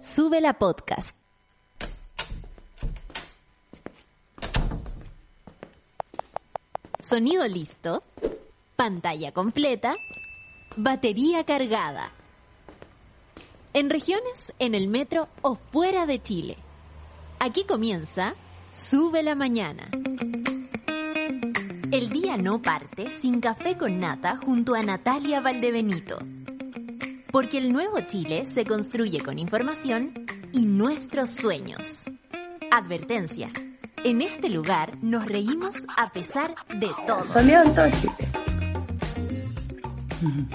Sube la podcast. Sonido listo. Pantalla completa. Batería cargada. En regiones, en el metro o fuera de Chile. Aquí comienza Sube la mañana. El día no parte sin café con nata junto a Natalia Valdebenito. Porque el nuevo Chile se construye con información y nuestros sueños. Advertencia. En este lugar nos reímos a pesar de todo. Soleado en todo Chile.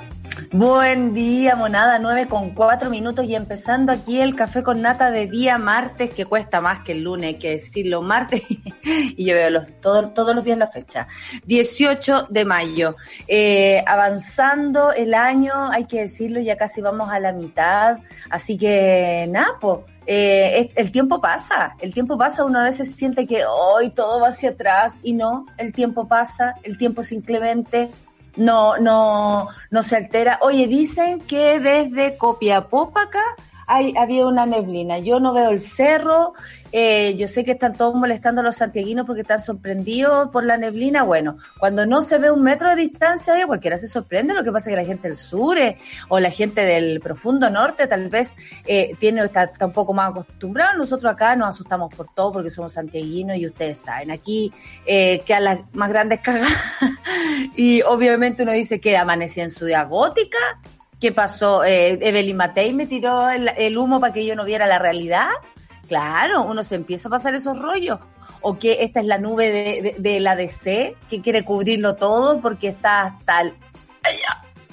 Buen día, monada, 9 con 4 minutos y empezando aquí el café con nata de día martes, que cuesta más que el lunes, hay que decirlo, martes, y yo veo todos los días la fecha. 18 de mayo. Eh, avanzando el año, hay que decirlo, ya casi vamos a la mitad, así que nada, pues. Eh, el tiempo pasa, el tiempo pasa, uno a veces siente que hoy todo va hacia atrás y no, el tiempo pasa, el tiempo es inclemente, no, no, no se altera. Oye, dicen que desde Copiapó acá hay, había una neblina. Yo no veo el cerro. Eh, yo sé que están todos molestando a los santiaguinos porque están sorprendidos por la neblina. Bueno, cuando no se ve un metro de distancia, cualquiera se sorprende. Lo que pasa es que la gente del sur eh, o la gente del profundo norte tal vez eh, tiene está, está, un poco más acostumbrado. Nosotros acá nos asustamos por todo porque somos santiaguinos y ustedes saben. Aquí eh, que a las más grandes cagas. y obviamente uno dice que amanecía en ciudad gótica ¿Qué pasó? Eh, Evelyn Matei me tiró el, el humo para que yo no viera la realidad. Claro, uno se empieza a pasar esos rollos. O que esta es la nube de, de, de la DC que quiere cubrirlo todo porque está tal.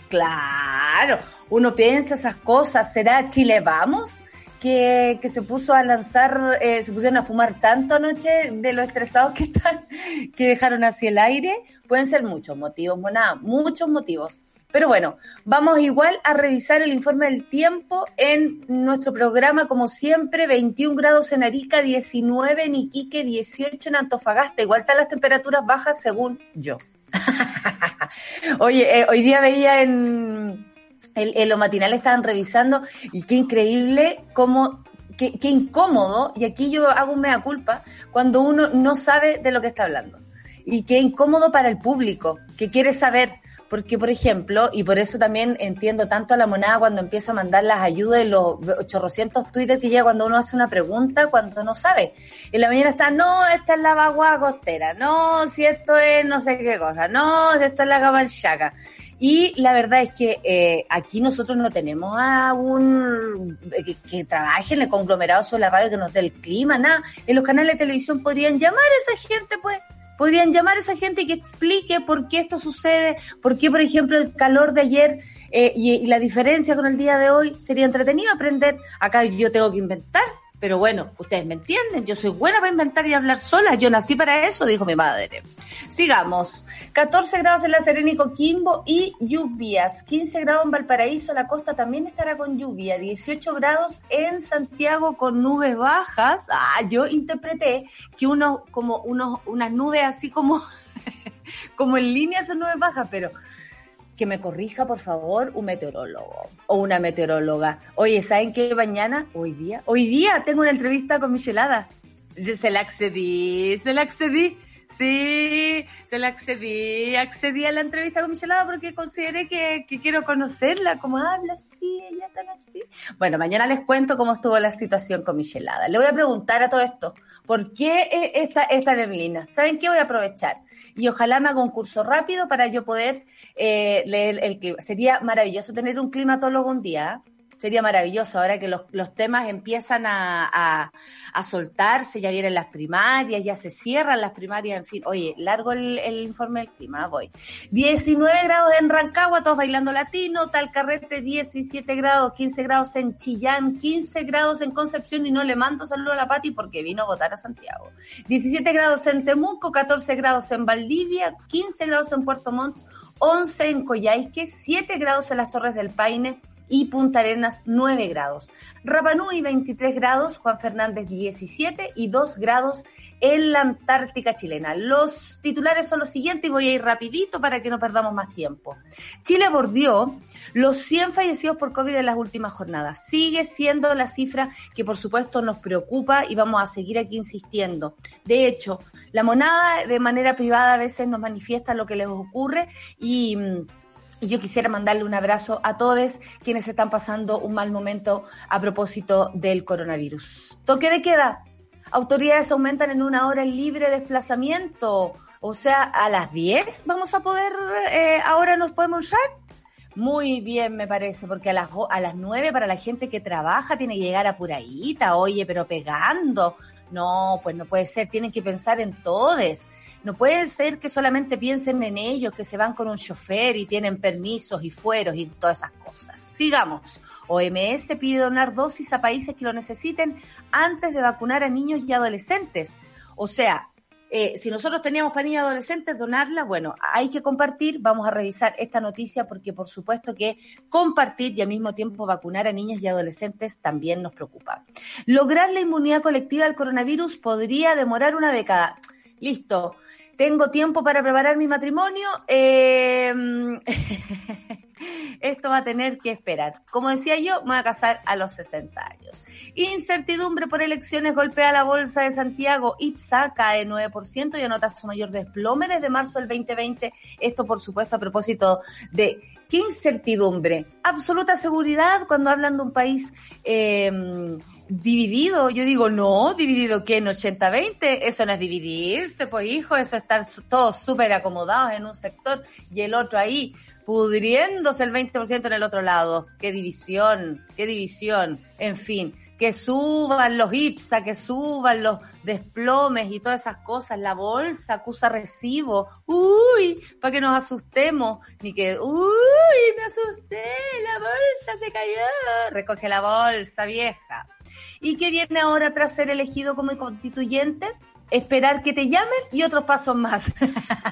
Claro, uno piensa esas cosas. ¿Será Chile Vamos? Que, que se puso a lanzar, eh, se pusieron a fumar tanto anoche de lo estresados que están, que dejaron así el aire. Pueden ser muchos motivos, monada, muchos motivos. Pero bueno, vamos igual a revisar el informe del tiempo en nuestro programa, como siempre, 21 grados en Arica, 19 en Iquique, 18 en Antofagasta. Igual están las temperaturas bajas según yo. Oye, eh, hoy día veía en, en, en, lo matinal estaban revisando y qué increíble cómo, qué, qué incómodo, y aquí yo hago un mea culpa, cuando uno no sabe de lo que está hablando. Y qué incómodo para el público, que quiere saber porque, por ejemplo, y por eso también entiendo tanto a la monada cuando empieza a mandar las ayudas y los 800 tweets que llega cuando uno hace una pregunta, cuando no sabe. En la mañana está, no, esta es la vagua costera, no, si esto es no sé qué cosa, no, si esto es la gamalchaca. Y la verdad es que eh, aquí nosotros no tenemos a un que, que, trabaje en el conglomerado sobre la radio que nos dé el clima, nada. En los canales de televisión podrían llamar a esa gente, pues podrían llamar a esa gente y que explique por qué esto sucede, por qué, por ejemplo, el calor de ayer eh, y, y, la diferencia con el día de hoy sería entretenido aprender. Acá yo tengo que inventar, pero bueno, ustedes me entienden, yo soy buena para inventar y hablar sola, yo nací para eso, dijo mi madre. Sigamos. 14 grados en La Serena y Coquimbo y lluvias. 15 grados en Valparaíso, la costa también estará con lluvia. 18 grados en Santiago con nubes bajas. Ah, yo interpreté que uno, como unos, unas nubes así como, como en línea son nubes bajas, pero que me corrija, por favor, un meteorólogo o una meteoróloga. Oye, ¿saben qué mañana? Hoy día. Hoy día tengo una entrevista con Michelada. Se la accedí, se la accedí. Sí, se la accedí, accedí a la entrevista con Michelada porque consideré que, quiero conocerla, cómo habla así, ella tan así. Bueno, mañana les cuento cómo estuvo la situación con Michelada. Le voy a preguntar a todo esto, ¿por qué esta, esta neblina? ¿Saben qué voy a aprovechar? Y ojalá me haga un curso rápido para yo poder eh, leer el clima. Sería maravilloso tener un climatólogo un día. Sería maravilloso ahora que los, los temas empiezan a, a, a, soltarse, ya vienen las primarias, ya se cierran las primarias, en fin. Oye, largo el, el informe del clima, voy. 19 grados en Rancagua, todos bailando latino, tal carrete 17 grados, 15 grados en Chillán, 15 grados en Concepción y no le mando saludo a la Pati porque vino a votar a Santiago. 17 grados en Temuco, 14 grados en Valdivia, 15 grados en Puerto Montt, 11 en Coyhaique, 7 grados en las Torres del Paine, y Punta Arenas 9 grados. Rapanui 23 grados, Juan Fernández 17 y 2 grados en la Antártica chilena. Los titulares son los siguientes y voy a ir rapidito para que no perdamos más tiempo. Chile bordeó los 100 fallecidos por COVID en las últimas jornadas. Sigue siendo la cifra que por supuesto nos preocupa y vamos a seguir aquí insistiendo. De hecho, la monada de manera privada a veces nos manifiesta lo que les ocurre y... yo quisiera mandarle un abrazo a todos quienes están pasando un mal momento a propósito del coronavirus. Toque de queda. Autoridades aumentan en una hora el libre desplazamiento. O sea, a las 10 vamos a poder, eh, ahora nos podemos usar. Muy bien, me parece, porque a las, a las 9 para la gente que trabaja tiene que llegar apuradita, oye, pero pegando. No, pues no puede ser, tienen que pensar en todos. No puede ser que solamente piensen en ellos, que se van con un chofer y tienen permisos y fueros y todas esas cosas. Sigamos. OMS pide donar dosis a países que lo necesiten antes de vacunar a niños y adolescentes. O sea, eh, si nosotros teníamos para niños y adolescentes, donarla, bueno, hay que compartir. Vamos a revisar esta noticia porque por supuesto que compartir y al mismo tiempo vacunar a niños y adolescentes también nos preocupa. Lograr la inmunidad colectiva al coronavirus podría demorar una década. Listo. Tengo tiempo para preparar mi matrimonio. Eh... Esto va a tener que esperar. Como decía yo, me voy a casar a los 60 años. Incertidumbre por elecciones golpea la bolsa de Santiago. IPSA cae 9% y anota su mayor desplome desde marzo del 2020. Esto, por supuesto, a propósito de qué incertidumbre. Absoluta seguridad cuando hablan de un país eh, dividido. Yo digo, no, dividido que en 80-20, eso no es dividirse, pues hijo, eso es estar todos súper acomodados en un sector y el otro ahí pudriéndose el 20% en el otro lado. Qué división, qué división. En fin, que suban los IPSA, que suban los desplomes y todas esas cosas. La bolsa acusa recibo. Uy, para que nos asustemos. Ni que, uy, me asusté, la bolsa se cayó. Recoge la bolsa, vieja. ¿Y qué viene ahora tras ser elegido como constituyente? esperar que te llamen y otros pasos más.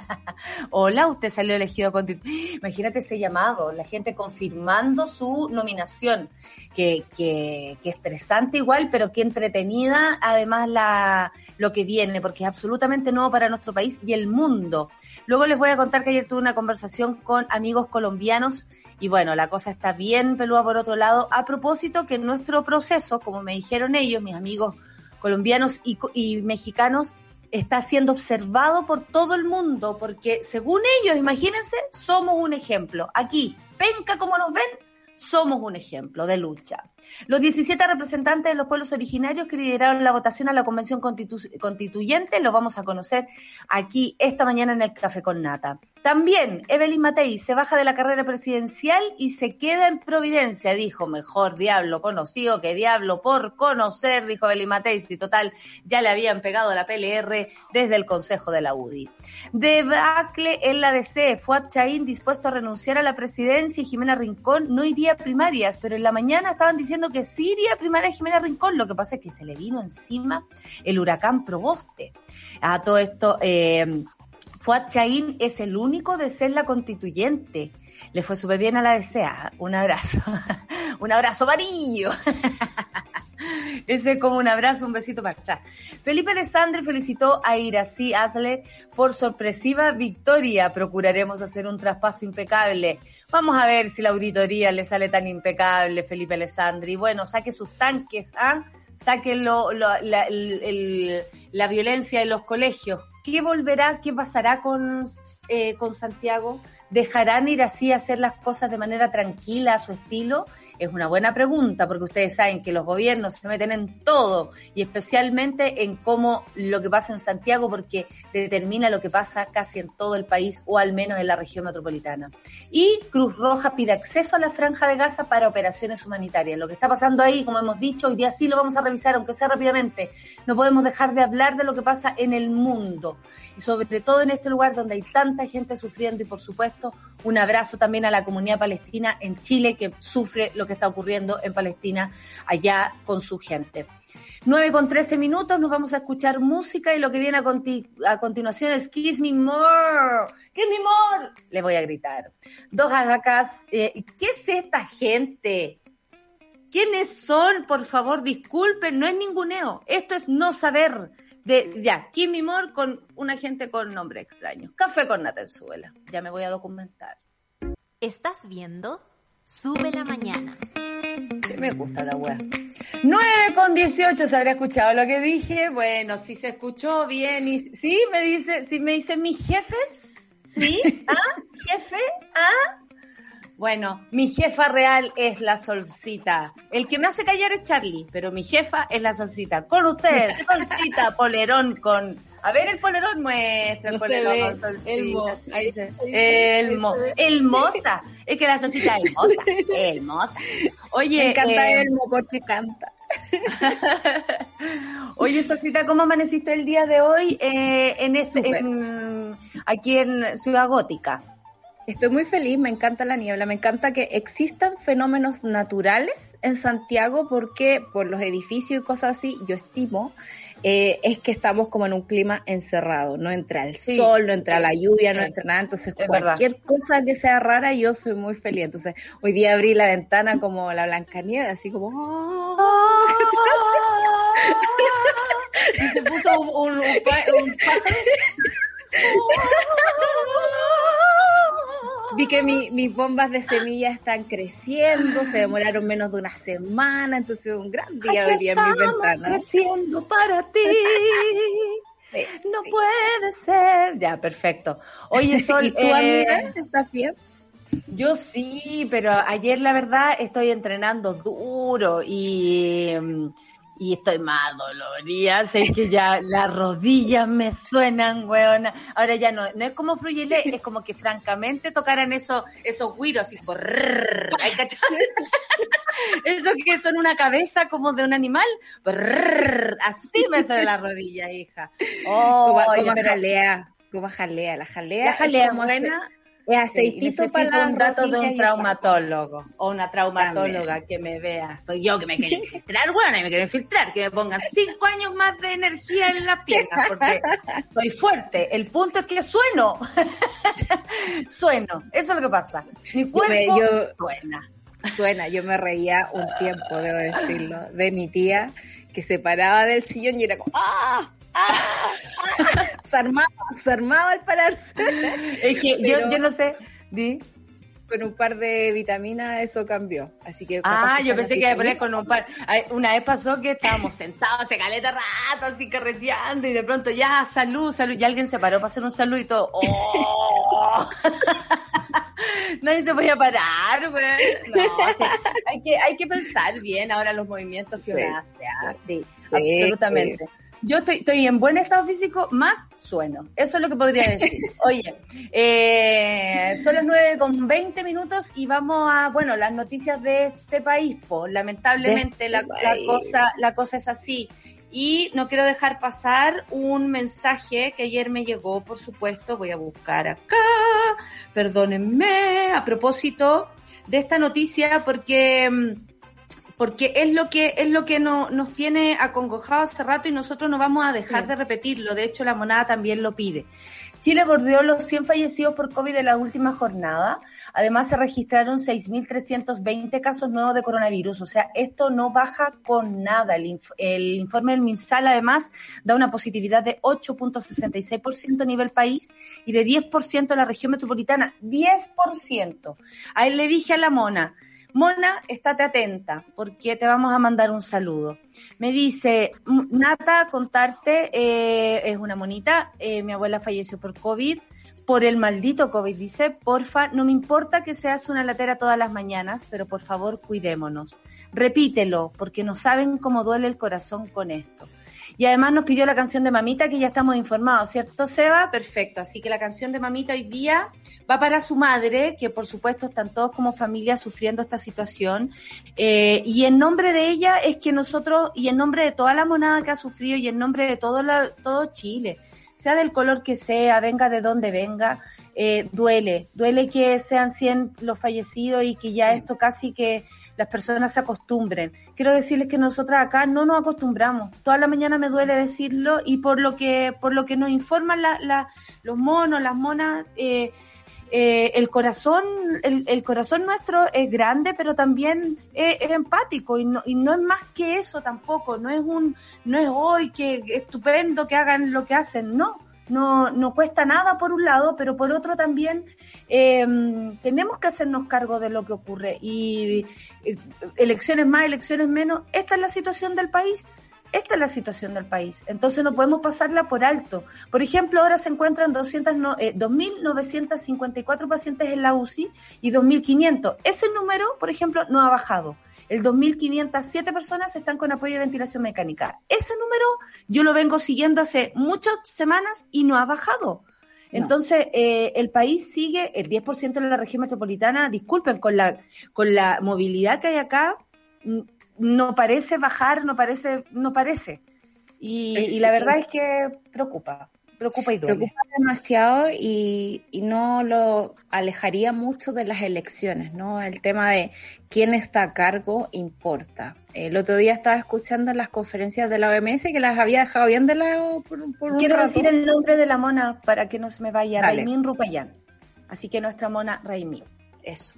Hola, usted salió elegido constituyente. Imagínate ese llamado, la gente confirmando su nominación. Que, que, que, estresante igual, pero que entretenida además la, lo que viene, porque es absolutamente nuevo para nuestro país y el mundo. Luego les voy a contar que ayer tuve una conversación con amigos colombianos y bueno, la cosa está bien pelúa por otro lado. A propósito que nuestro proceso, como me dijeron ellos, mis amigos colombianos y, mexicanos está siendo observado por todo el mundo, porque según ellos, imagínense, somos un ejemplo. Aquí, penca como nos ven, somos un ejemplo de lucha. Los 17 representantes de los pueblos originarios que lideraron la votación a la Convención Constituyente los vamos a conocer aquí esta mañana en el Café con Nata. También Evelyn Matei se baja de la carrera presidencial y se queda en Providencia, dijo, mejor diablo conocido que diablo por conocer, dijo Evelyn Matei, si total ya le habían pegado la PLR desde el Consejo de la UDI. Debacle en la DC, Fuad Chaín dispuesto a renunciar a la presidencia y Jimena Rincón no iría a primarias, pero en la mañana estaban diciendo que sí iría a primaria Jimena Rincón, lo que pasa es que se le vino encima el huracán Proboste. A todo esto, eh, Fuad Chaín es el único de ser la constituyente. Le fue súper bien a la DCA. Un abrazo. un abrazo amarillo. Ese es como un abrazo, un besito para atrás. Felipe Alessandri felicitó a Irací Asle por sorpresiva victoria. Procuraremos hacer un traspaso impecable. Vamos a ver si la auditoría le sale tan impecable, Felipe Alessandri. Bueno, saque sus tanques, ¿ah? Saque la, la violencia en los colegios ¿Qué volverá, qué pasará con, eh, con Santiago? ¿Dejarán ir así a hacer las cosas de manera tranquila, a su estilo? Es una buena pregunta porque ustedes saben que los gobiernos se meten en todo y especialmente en cómo lo que pasa en Santiago porque determina lo que pasa casi en todo el país o al menos en la región metropolitana. Y Cruz Roja pide acceso a la franja de Gaza para operaciones humanitarias. Lo que está pasando ahí, como hemos dicho, hoy día sí lo vamos a revisar, aunque sea rápidamente. No podemos dejar de hablar de lo que pasa en el mundo y sobre todo en este lugar donde hay tanta gente sufriendo y por supuesto Un abrazo también a la comunidad palestina en Chile que sufre lo que está ocurriendo en Palestina allá con su gente. 9 con 13 minutos, nos vamos a escuchar música y lo que viene a, a continuación es Kiss Me More. Kiss Me More. Le voy a gritar. Dos agacas. Eh, ¿Qué es esta gente? ¿Quiénes son? Por favor, disculpen, no es ninguneo. Esto es no saber. De, ya, Kiss Me More con una gente con nombre extraño. Café con Natenzuela. Ya me voy a documentar. ¿Estás viendo? Sube la mañana. Que me gusta la weá. 9 con 18, ¿se habrá escuchado lo que dije? Bueno, si se escuchó bien y sí, me dice, si me dicen mis jefes, sí, ¿ah? ¿Jefe? ¿Ah? Bueno, mi jefa real es la solcita. El que me hace callar es Charlie, pero mi jefa es la solcita. Con ustedes, solcita, polerón con a ver el polerón, muestra el polerón. el mo, ahí dice. El mo, el moza. Es que la sociedad es moza. El moza. Oye. Me encanta eh, el mo porque canta. Oye, Soxita, ¿cómo amaneciste el día de hoy eh, en este, aquí en Ciudad Gótica? Estoy muy feliz, me encanta la niebla, me encanta que existan fenómenos naturales en Santiago porque por los edificios y cosas así, yo estimo eh, es que estamos como en un clima encerrado, no entra el sol, no entra la lluvia, no entra nada, entonces cualquier cosa que sea rara yo soy muy feliz, entonces hoy día abrí la ventana como la Blancanieves, así como... ¡Oh! y se puso un, un, Vi que mis bombas de semillas están creciendo, se demoraron menos de una semana, entonces un gran día hoy día en mi ventana. creciendo para ti. no puede ser. Ya, perfecto. Oye, Sol, ¿y tú, amiga, eh, estás bien? Yo sí, pero ayer la verdad estoy entrenando duro y mm, y estoy más dolorida, sé que ya las rodillas me suenan, weona. Ahora ya no, no es como Fruyele, es como que francamente tocaran esos, esos güiros, así como Eso que son una cabeza como de un animal, así me suena la rodilla, hija. Oh, como, jalea, como jalea, la jalea. La jalea buena. Es aceitito para un dato de un traumatólogo o una traumatóloga que me vea. Pues yo que me quiero infiltrar, bueno, y me quiero infiltrar, que me pongan cinco años más de energía en las piernas, porque soy fuerte. El punto es que sueno. sueno. Eso es lo que pasa. Mi cuerpo suena. Suena. Yo me reía un tiempo, debo decirlo, de mi tía que se paraba del sillón y era como ¡Ah! se armaba, se armaba al pararse. Es que yo, yo no sé, di. Con un par de vitaminas eso cambió. Así que. Ah, yo pensé que iba a poner con un par. Una vez pasó que estábamos sentados hace caleta rato, así carreteando, y de pronto ya, salud, salud. Y alguien se paró para hacer un saludo y todo. ¡Oh! Nadie se podía parar, güey. No, hay, que, hay que pensar bien ahora los movimientos que uno hace. Ah, sí, absolutamente yo estoy, estoy en buen estado físico, más sueno. Eso es lo que podría decir. Oye, eh, son las 9 con 20 minutos y vamos a, bueno, las noticias de este país. Pues, lamentablemente la, este la, cosa, la cosa es así. Y no quiero dejar pasar un mensaje que ayer me llegó, por supuesto, voy a buscar acá, perdónenme, a propósito de esta noticia, porque mm, porque es lo que es lo que no, nos tiene acongojados hace rato y nosotros no vamos a dejar de repetirlo. De hecho, la monada también lo pide. Chile bordeó los 100 fallecidos por COVID en la última jornada. Además, se registraron 6.320 casos nuevos de coronavirus. O sea, esto no baja con nada. El, el informe del MinSal, además, da una positividad de 8.66% a nivel país y de 10% en la región metropolitana. 10%. Ahí le dije a la mona, Mona, estate atenta porque te vamos a mandar un saludo. Me dice, Nata, contarte, eh, es una monita, eh, mi abuela falleció por COVID, por el maldito COVID. Dice, porfa, no me importa que seas una latera todas las mañanas, pero por favor cuidémonos. Repítelo, porque no saben cómo duele el corazón con esto. Y además nos pidió la canción de Mamita, que ya estamos informados, ¿cierto, Seba? Perfecto. Así que la canción de Mamita hoy día va para su madre, que por supuesto están todos como familia sufriendo esta situación. Eh, y en nombre de ella es que nosotros, y en nombre de toda la monada que ha sufrido, y en nombre de todo, la, todo Chile, sea del color que sea, venga de donde venga, eh, duele, duele que sean 100 los fallecidos y que ya esto casi que las personas se acostumbren. Quiero decirles que nosotras acá no nos acostumbramos. Toda la mañana me duele decirlo y por lo que por lo que nos informan la, los monos, las monas, eh, eh, el corazón el, el, corazón nuestro es grande, pero también es, empático y no, y no es más que eso tampoco. No es un no es hoy que estupendo que hagan lo que hacen, no no, no cuesta nada por un lado, pero por otro también eh, tenemos que hacernos cargo de lo que ocurre. Y eh, elecciones más, elecciones menos, esta es la situación del país. Esta es la situación del país. Entonces no podemos pasarla por alto. Por ejemplo, ahora se encuentran 200, no, eh, 2.954 pacientes en la UCI y 2.500. Ese número, por ejemplo, no ha bajado el 2.507 personas están con apoyo de ventilación mecánica. Ese número yo lo vengo siguiendo hace muchas semanas y no ha bajado. Entonces, eh, el país sigue, el 10% de la región metropolitana, disculpen, con la, con la movilidad que hay acá, no parece bajar, no parece, no parece. y la verdad es que preocupa preocupa y duele. Preocupa demasiado y, no lo alejaría mucho de las elecciones, ¿no? El tema de quién está a cargo importa. El otro día estaba escuchando las conferencias de la OMS que las había dejado bien de lado por, por Quiero decir el nombre de la mona para que no se me vaya, Raimin Rupayan. Así que nuestra mona Raimin. Eso.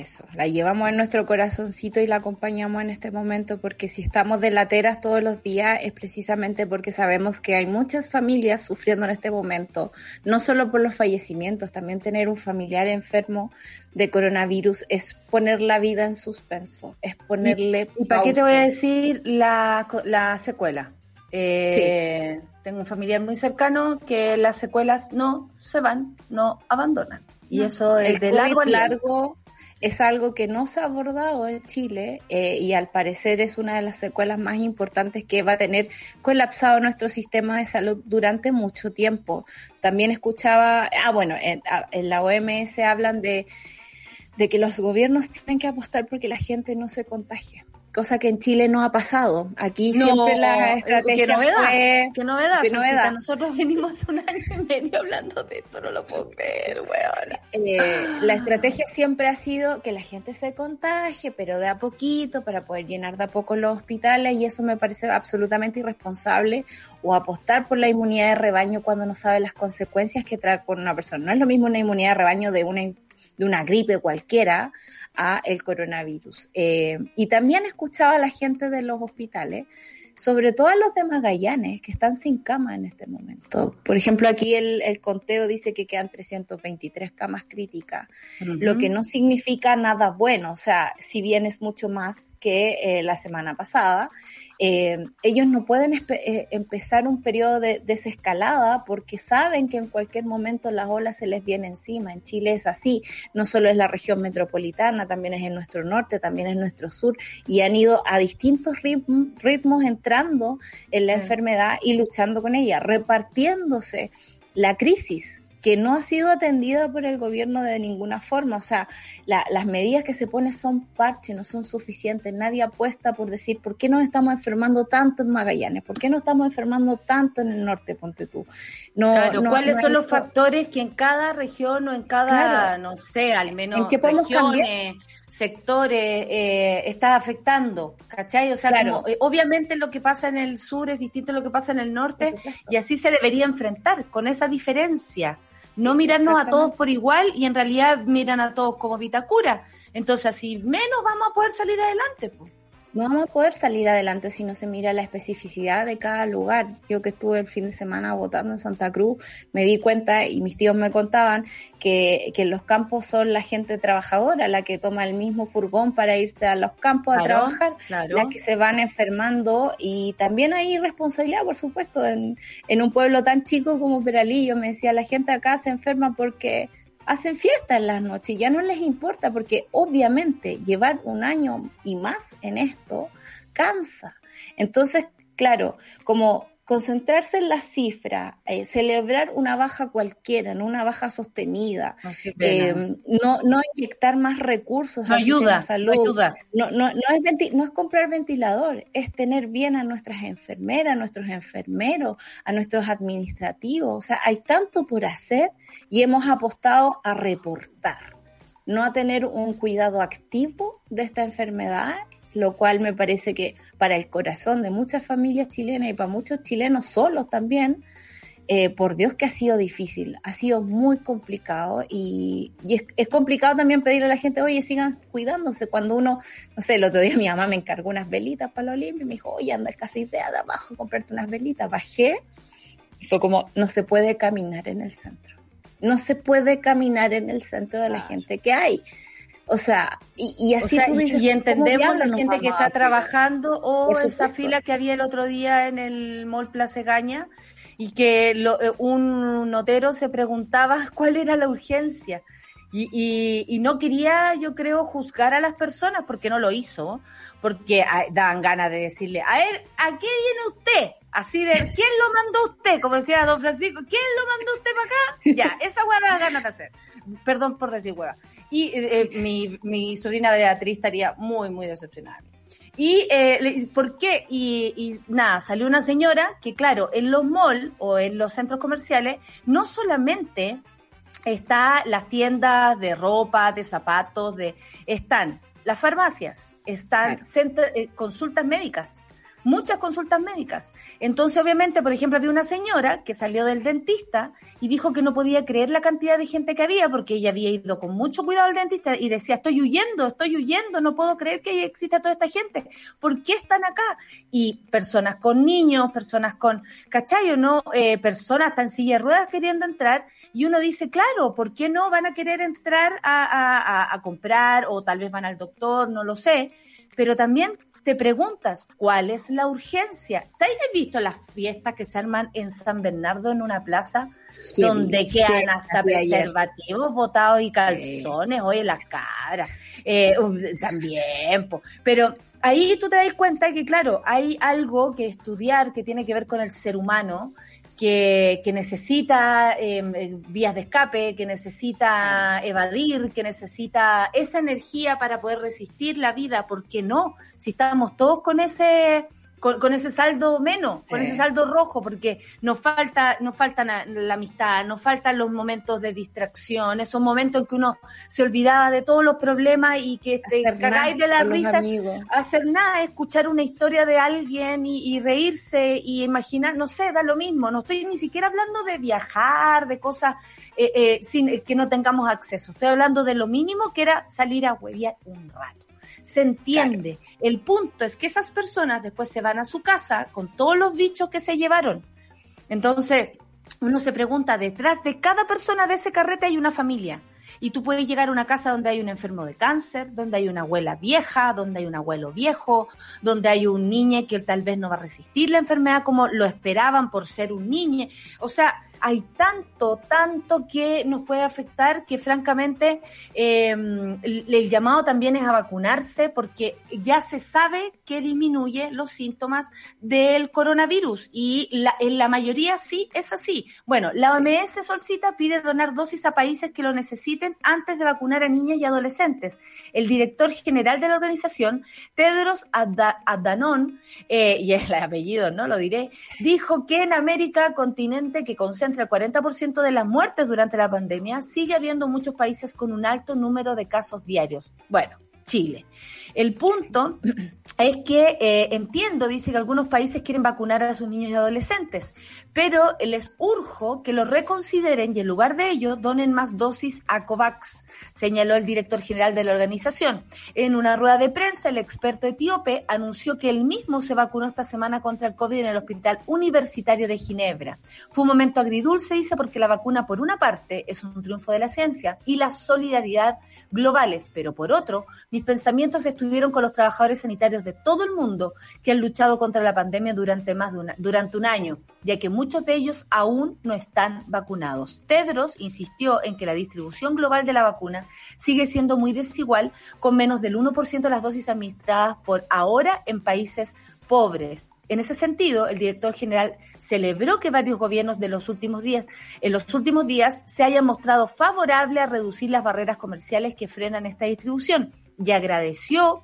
Eso, la llevamos en nuestro corazoncito y la acompañamos en este momento porque si estamos de lateras todos los días es precisamente porque sabemos que hay muchas familias sufriendo en este momento, no solo por los fallecimientos, también tener un familiar enfermo de coronavirus es poner la vida en suspenso, es ponerle... ¿Y, para qué te voy a decir la, la secuela? Eh, Tengo un familiar muy cercano que las secuelas no se van, no abandonan. Y eso es de largo largo es algo que no se ha abordado en Chile eh, y al parecer es una de las secuelas más importantes que va a tener colapsado nuestro sistema de salud durante mucho tiempo. También escuchaba, ah, bueno, en, en la OMS hablan de, de que los gobiernos tienen que apostar porque la gente no se contagie cosa que en Chile no ha pasado. Aquí siempre la estrategia qué novedad, fue... Qué novedad, qué novedad. Nosotros venimos un año y medio hablando de esto, no lo puedo creer, weón. Eh, la estrategia siempre ha sido que la gente se contagie, pero de a poquito, para poder llenar de a poco los hospitales, y eso me parece absolutamente irresponsable, o apostar por la inmunidad de rebaño cuando no sabe las consecuencias que trae con una persona. No es lo mismo una inmunidad de rebaño de una, de una gripe cualquiera, a el coronavirus. Eh, y también escuchaba a la gente de los hospitales, sobre todo a los de Magallanes, que están sin cama en este momento. Por ejemplo, aquí el, conteo dice que quedan 323 camas críticas, lo que no significa nada bueno, o sea, si bien es mucho más que eh, la semana pasada, eh, ellos no pueden eh, empezar un periodo de desescalada porque saben que en cualquier momento las olas se les viene encima. En Chile es así, no solo es la región metropolitana, también es en nuestro norte, también es nuestro sur, y han ido a distintos ritmos entrando en la enfermedad y luchando con ella, repartiéndose la crisis que no ha sido atendida por el gobierno de ninguna forma. O sea, las medidas que se ponen son parches, no son suficientes. Nadie apuesta por decir por qué nos estamos enfermando tanto en Magallanes, por qué nos estamos enfermando tanto en el norte, ponte tú. No, claro, ¿cuáles son los factores que en cada región o en cada, no sé, al menos ¿En qué regiones, sectores eh, está afectando? ¿Cachai? O sea, como, eh, obviamente lo que pasa en el sur es distinto a lo que pasa en el norte y así se debería enfrentar, con esa diferencia no mirarnos a todos por igual y en realidad miran a todos como Vitacura. Entonces, así menos vamos a poder salir adelante. Pues no vamos a poder salir adelante si no se mira la especificidad de cada lugar. Yo que estuve el fin de semana votando en Santa Cruz, me di cuenta y mis tíos me contaban que, que los campos son la gente trabajadora, la que toma el mismo furgón para irse a los campos a trabajar, la que se van enfermando y también hay responsabilidad, por supuesto, en, en un pueblo tan chico como Peralillo. Me decía, la gente acá se enferma porque hacen fiesta en las noches, ya no les importa porque obviamente llevar un año y más en esto cansa. Entonces, claro, como concentrarse en la cifra, eh, celebrar una baja cualquiera, no una baja sostenida, no, no, no, inyectar más recursos no ayuda, salud, no, ayuda. No, no, es no es comprar ventilador, es tener bien a nuestras enfermeras, a nuestros enfermeros, a nuestros administrativos. O sea, hay tanto por hacer y hemos apostado a reportar, no a tener un cuidado activo de esta enfermedad lo cual me parece que para el corazón de muchas familias chilenas y para muchos chilenos solos también, eh, por Dios que ha sido difícil, ha sido muy complicado y, es, complicado también pedirle a la gente, oye, sigan cuidándose cuando uno, no sé, el otro día mi mamá me encargó unas velitas para la Olimpia y me dijo, oye, anda casi idea de abajo, comprarte unas velitas, bajé y fue como, no se puede caminar en el centro, no se puede caminar en el centro de la gente que hay. O sea, y, así tú dices, y entendemos la gente que está trabajando o esa fila que había el otro día en el Mall Place Gaña y que eh, un notero se preguntaba cuál era la urgencia. Y, y, no quería, yo creo, juzgar a las personas porque no lo hizo, porque daban ganas de decirle, a ver, ¿a qué viene usted? Así de, ¿quién lo mandó usted? Como decía don Francisco, ¿quién lo mandó usted para acá? Ya, esa hueá da ganas de hacer. Perdón por decir hueá. Y eh, mi, mi, sobrina Beatriz estaría muy, muy decepcionada. ¿Y eh, por qué? Y, y, nada, salió una señora que, claro, en los malls o en los centros comerciales no solamente está las tiendas de ropa, de zapatos, de están las farmacias, están eh, consultas médicas, muchas consultas médicas. Entonces, obviamente, por ejemplo, había una señora que salió del dentista y dijo que no podía creer la cantidad de gente que había porque ella había ido con mucho cuidado al dentista y decía, estoy huyendo, estoy huyendo, no puedo creer que exista toda esta gente. ¿Por qué están acá? Y personas con niños, personas con, ¿cachai no? Eh, personas en silla de ruedas queriendo entrar y uno dice, claro, ¿por qué no van a querer entrar a comprar o tal vez van al doctor, no lo sé? Pero también te preguntas, ¿cuál es la urgencia? ¿Te has visto las fiestas que se arman en San Bernardo en una plaza? donde quedan hasta preservativos botados y calzones, oye, las cabras, eh, también, pero ahí tú te das cuenta que, claro, hay algo que estudiar que tiene que ver con el ser humano, que, necesita em, eh, vías de escape, que necesita evadir, que necesita esa energía para poder resistir la vida, ¿por qué no? Si estamos todos con ese con, ese saldo menos, con ese saldo rojo, porque nos falta, nos falta la amistad, nos faltan los momentos de distracción, esos momentos en que uno se olvidaba de todos los problemas y que te cagáis de la risa, hacer nada, escuchar una historia de alguien y, reírse y imaginar, no sé, da lo mismo, no estoy ni siquiera hablando de viajar, de cosas eh, eh, sin que no tengamos acceso, estoy hablando de lo mínimo que era salir a hueviar un rato se entiende. El punto es que esas personas después se van a su casa con todos los bichos que se llevaron. Entonces, uno se pregunta, detrás de cada persona de ese carrete hay una familia. Y tú puedes llegar a una casa donde hay un enfermo de cáncer, donde hay una abuela vieja, donde hay un abuelo viejo, donde hay un niño que tal vez no va a resistir la enfermedad como lo esperaban por ser un niño. O sea, hay tanto, tanto que nos puede afectar que francamente em, el, llamado también es a vacunarse porque ya se sabe que disminuye los síntomas del coronavirus y la, en la mayoría sí es así. Bueno, la OMS Solcita pide donar dosis a países que lo necesiten antes de vacunar a niñas y adolescentes. El director general de la organización, Tedros Adhanom, eh, y es el apellido, no lo diré, dijo que en América, continente que concentra entre el 40% de las muertes durante la pandemia, sigue habiendo muchos países con un alto número de casos diarios. Bueno, Chile. El punto es que eh, entiendo, dice que algunos países quieren vacunar a sus niños y adolescentes, pero les urjo que lo reconsideren y en lugar de ello donen más dosis a COVAX, señaló el director general de la organización. En una rueda de prensa, el experto etíope anunció que él mismo se vacunó esta semana contra el COVID en el Hospital Universitario de Ginebra. Fue un momento agridulce, dice, porque la vacuna, por una parte, es un triunfo de la ciencia y la solidaridad globales, pero por otro, mis pensamientos estuvieron con los trabajadores sanitarios de todo el mundo que han luchado contra la pandemia durante más de una, durante un año, ya que muchos de ellos aún no están vacunados. Tedros insistió en que la distribución global de la vacuna sigue siendo muy desigual, con menos del 1% de las dosis administradas por ahora en países pobres. En ese sentido, el director general celebró que varios gobiernos de los últimos días, en los últimos días, se hayan mostrado favorables a reducir las barreras comerciales que frenan esta distribución y agradeció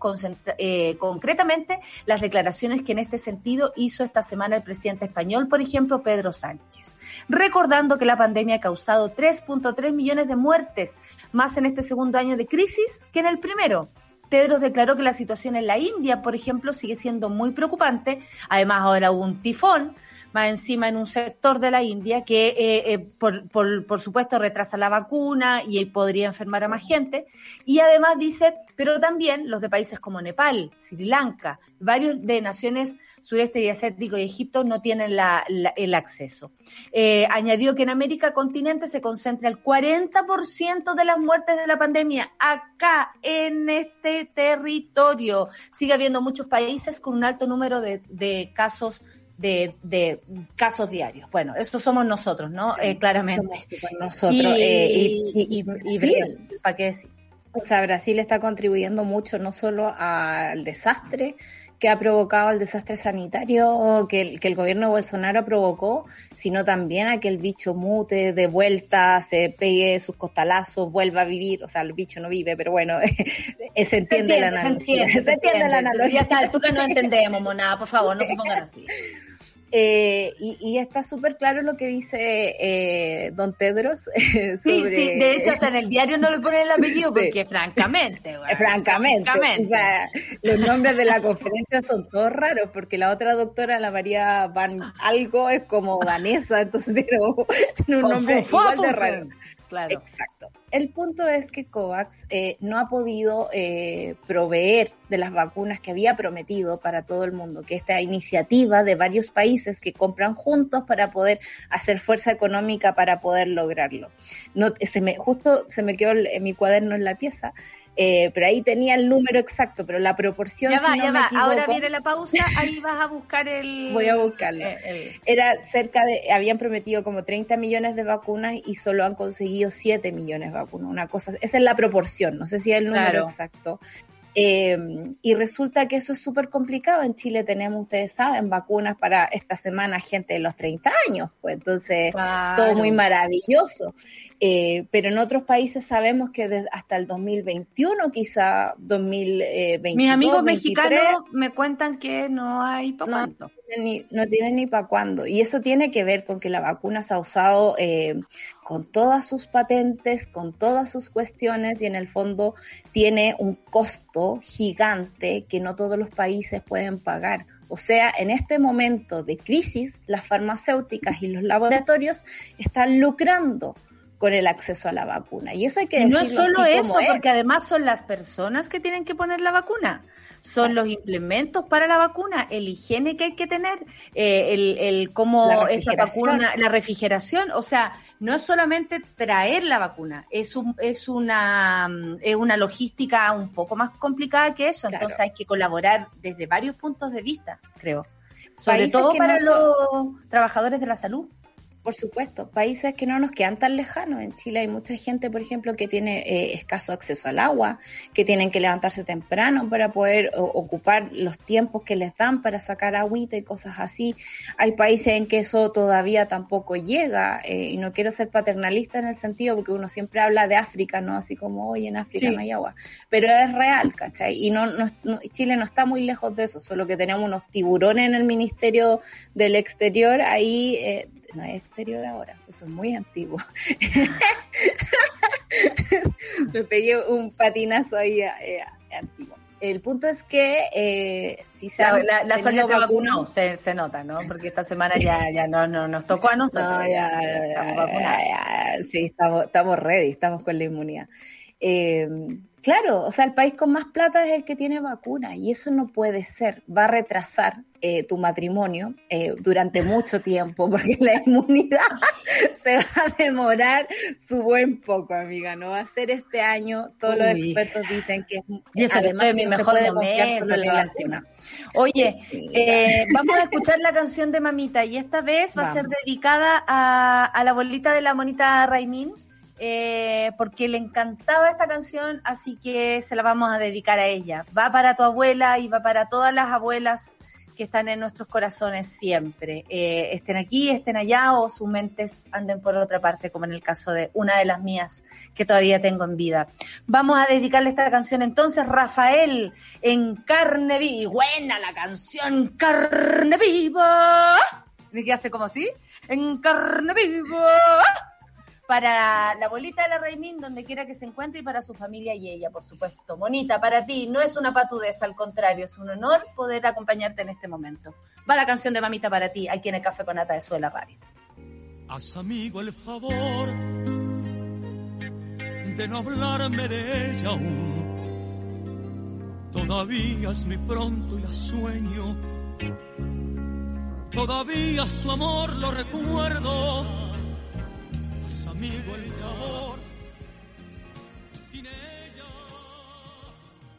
eh, concretamente las declaraciones que en este sentido hizo esta semana el presidente español, por ejemplo, Pedro Sánchez, recordando que la pandemia ha causado 3.3 millones de muertes, más en este segundo año de crisis que en el primero. Tedros declaró que la situación en la India, por ejemplo, sigue siendo muy preocupante. Además, ahora hubo un tifón más encima en un sector de la India que, eh, eh, por, por, por, supuesto, retrasa la vacuna y podría enfermar a más gente. Y además dice, pero también los de países como Nepal, Sri Lanka, varios de naciones sureste y asiático y Egipto no tienen la, el acceso. Eh, añadió que en América continente se concentra el 40% de las muertes de la pandemia acá en este territorio. Sigue habiendo muchos países con un alto número de, de casos de, de, casos diarios. Bueno, esto somos nosotros, ¿no? eh, claramente. Somos nosotros. Y, eh, y, y, y sí, ¿para qué decir? O sea, Brasil está contribuyendo mucho no solo al desastre que ha provocado el desastre sanitario que el, que el gobierno de Bolsonaro provocó, sino también a que el bicho mute de vuelta, se pegue sus costalazos, vuelva a vivir. O sea, el bicho no vive, pero bueno, se entiende, la analogía. Se entiende, se entiende la analogía. Ya tú que no entendemos, monada, por favor, no se pongan así. Eh, y, y, está súper claro lo que dice eh, don Tedros. Sobre... Sí, sí, de hecho hasta en el diario no le ponen el apellido porque francamente, bueno, francamente, francamente. O sea, los nombres de la conferencia son todos raros porque la otra doctora, la María Van Algo, es como Vanessa, entonces tiene, tiene un nombre igual de raro. Claro. Exacto. El punto es que COVAX eh, no ha podido eh, proveer de las vacunas que había prometido para todo el mundo, que esta iniciativa de varios países que compran juntos para poder hacer fuerza económica para poder lograrlo. No, se me, justo se me quedó en mi cuaderno en la pieza, eh, pero ahí tenía el número exacto, pero la proporción. Ya va, ya va. Ahora viene la pausa, ahí vas a buscar el. Voy a buscarlo. Eh, Era cerca de. Habían prometido como 30 millones de vacunas y solo han conseguido 7 millones de vacunas. Una cosa. Esa es la proporción, no sé si es el número exacto. Eh, y resulta que eso es súper complicado. En Chile tenemos, ustedes saben, vacunas para esta semana gente de los 30 años, pues entonces todo muy maravilloso. Eh, pero en otros países sabemos que desde hasta el 2021, quizá 2022. Mis amigos mexicanos me cuentan que no hay para cuánto. Ni, no tienen ni para cuándo. Y eso tiene que ver con que la vacuna se ha usado eh, con todas sus patentes, con todas sus cuestiones y en el fondo tiene un costo gigante que no todos los países pueden pagar. O sea, en este momento de crisis, las farmacéuticas y los laboratorios están lucrando con el acceso a la vacuna. Y eso hay que y no es solo eso, porque además son las personas que tienen que poner la vacuna, son los implementos para la vacuna, el higiene que hay que tener, eh, el, el cómo esa vacuna, la refrigeración, o sea, no es solamente traer la vacuna, es un, es una es una logística un poco más complicada que eso, entonces hay que colaborar desde varios puntos de vista, creo. Sobre todo para los trabajadores de la salud. Por supuesto, países que no nos quedan tan lejanos. En Chile hay mucha gente, por ejemplo, que tiene eh, escaso acceso al agua, que tienen que levantarse temprano para poder ocupar los tiempos que les dan para sacar agüita y cosas así. Hay países en que eso todavía tampoco llega eh, y no quiero ser paternalista en el sentido porque uno siempre habla de África, ¿no? Así como hoy en África no hay agua. Pero es real, ¿cachai? Y no, no, Chile no está muy lejos de eso, solo que tenemos unos tiburones en el Ministerio del Exterior ahí eh, no es exterior ahora, eso es muy antiguo. Me pegué un patinazo ahí eh, antiguo. El punto es que eh, si se la, la, se vacunó, se, se, nota, ¿no? Porque esta semana ya, ya no, no nos tocó a nosotros. No, ya, ya, sí, estamos, estamos ready, estamos con la inmunidad. Eh, Claro, o sea, el país con más plata es el que tiene vacuna y eso no puede ser. Va a retrasar eh, tu matrimonio eh, durante mucho tiempo porque la inmunidad se va a demorar su buen poco, amiga. No va a ser este año. Todos los expertos dicen que y eso que mi mejor momento la vacuna. Oye, eh, vamos a escuchar la canción de Mamita y esta vez va a ser dedicada a, a la bolita de la monita Raimín eh, porque le encantaba esta canción, así que se la vamos a dedicar a ella. Va para tu abuela y va para todas las abuelas que están en nuestros corazones siempre. Eh, estén aquí, estén allá o sus mentes anden por otra parte, como en el caso de una de las mías que todavía tengo en vida. Vamos a dedicarle esta canción entonces, Rafael, en carne viva. Buena la canción, carne viva. ¿Me hace como así? En carne viva para la bolita de la Raimín, donde quiera que se encuentre, y para su familia y ella, por supuesto. Monita, para ti no es una patudez, al contrario, es un honor poder acompañarte en este momento. Va la canción de Mamita para ti, aquí en el Café con Ata de Suela Radio. Haz amigo el favor de no hablarme de ella aún. Todavía es mi pronto y la sueño. Todavía su amor lo recuerdo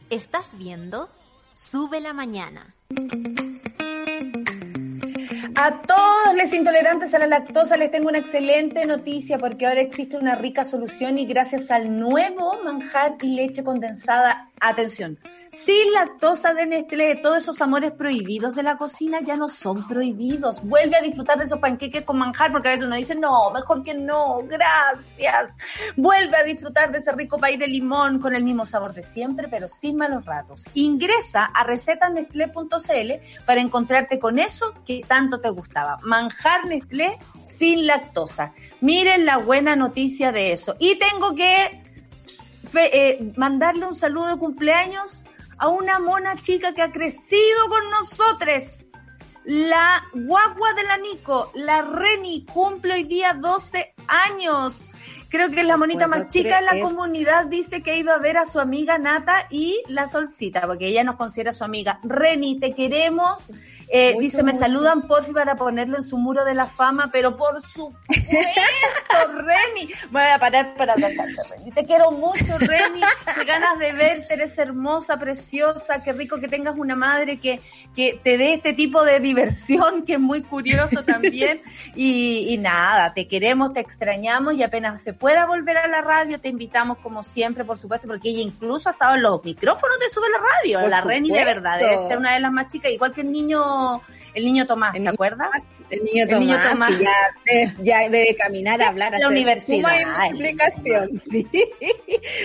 Estás viendo Sube la Mañana. A todos los intolerantes a la lactosa les tengo una excelente noticia porque ahora existe una rica solución y gracias al nuevo manjar y leche condensada, atención, sin lactosa de Nestlé, todos esos amores prohibidos de la cocina ya no son prohibidos. Vuelve a disfrutar de esos panqueques con manjar, porque a veces uno dice, no, mejor que no, gracias. Vuelve a disfrutar de ese rico país de limón con el mismo sabor de siempre, pero sin malos ratos. Ingresa a recetanestlé.cl para encontrarte con eso que tanto te gustaba. Manjar Nestlé sin lactosa. Miren la buena noticia de eso. Y tengo que eh, mandarle un saludo de cumpleaños a una mona chica que ha crecido con nosotros. La guagua de la Nico, la Reni, cumple hoy día 12 años. Creo que es la monita más chica en la comunidad. Dice que ha ido a ver a su amiga Nata y la Solcita, porque ella nos considera su amiga. Reni, te queremos. Eh, dice, me saludan porfi para ponerlo en su muro de la fama, pero por supuesto, Reni. Voy a parar para abrazarte, Reni. Te quiero mucho, Reni. Qué ganas de verte, eres hermosa, preciosa. Qué rico que tengas una madre que, que te dé este tipo de diversión, que es muy curioso también. Y, y nada, te queremos, te extrañamos y apenas se pueda volver a la radio, te invitamos como siempre, por supuesto, porque ella incluso ha estado en los micrófonos de Sube la Radio. la Reni de verdad, debe ser una de las más chicas, igual que el niño el niño Tomás, ¿te acuerdas? El niño Tomás, ya, debe, caminar a hablar. La universidad. explicación, sí.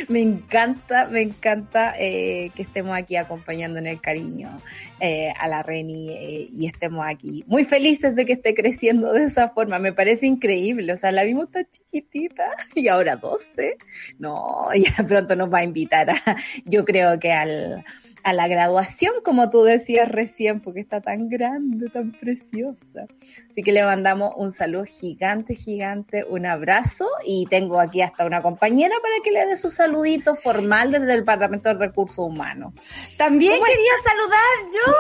me encanta, me encanta eh, que estemos aquí acompañando en el cariño eh, a la Reni eh, y estemos aquí muy felices de que esté creciendo de esa forma. Me parece increíble. O sea, la vimos tan chiquitita y ahora 12. No, ya pronto nos va a invitar a, yo creo que al a la graduación, como tú decías recién, porque está tan grande, tan preciosa. Así que le mandamos un saludo gigante, gigante, un abrazo y tengo aquí hasta una compañera para que le dé su saludito formal desde el Departamento de Recursos Humanos. También quería saludar yo.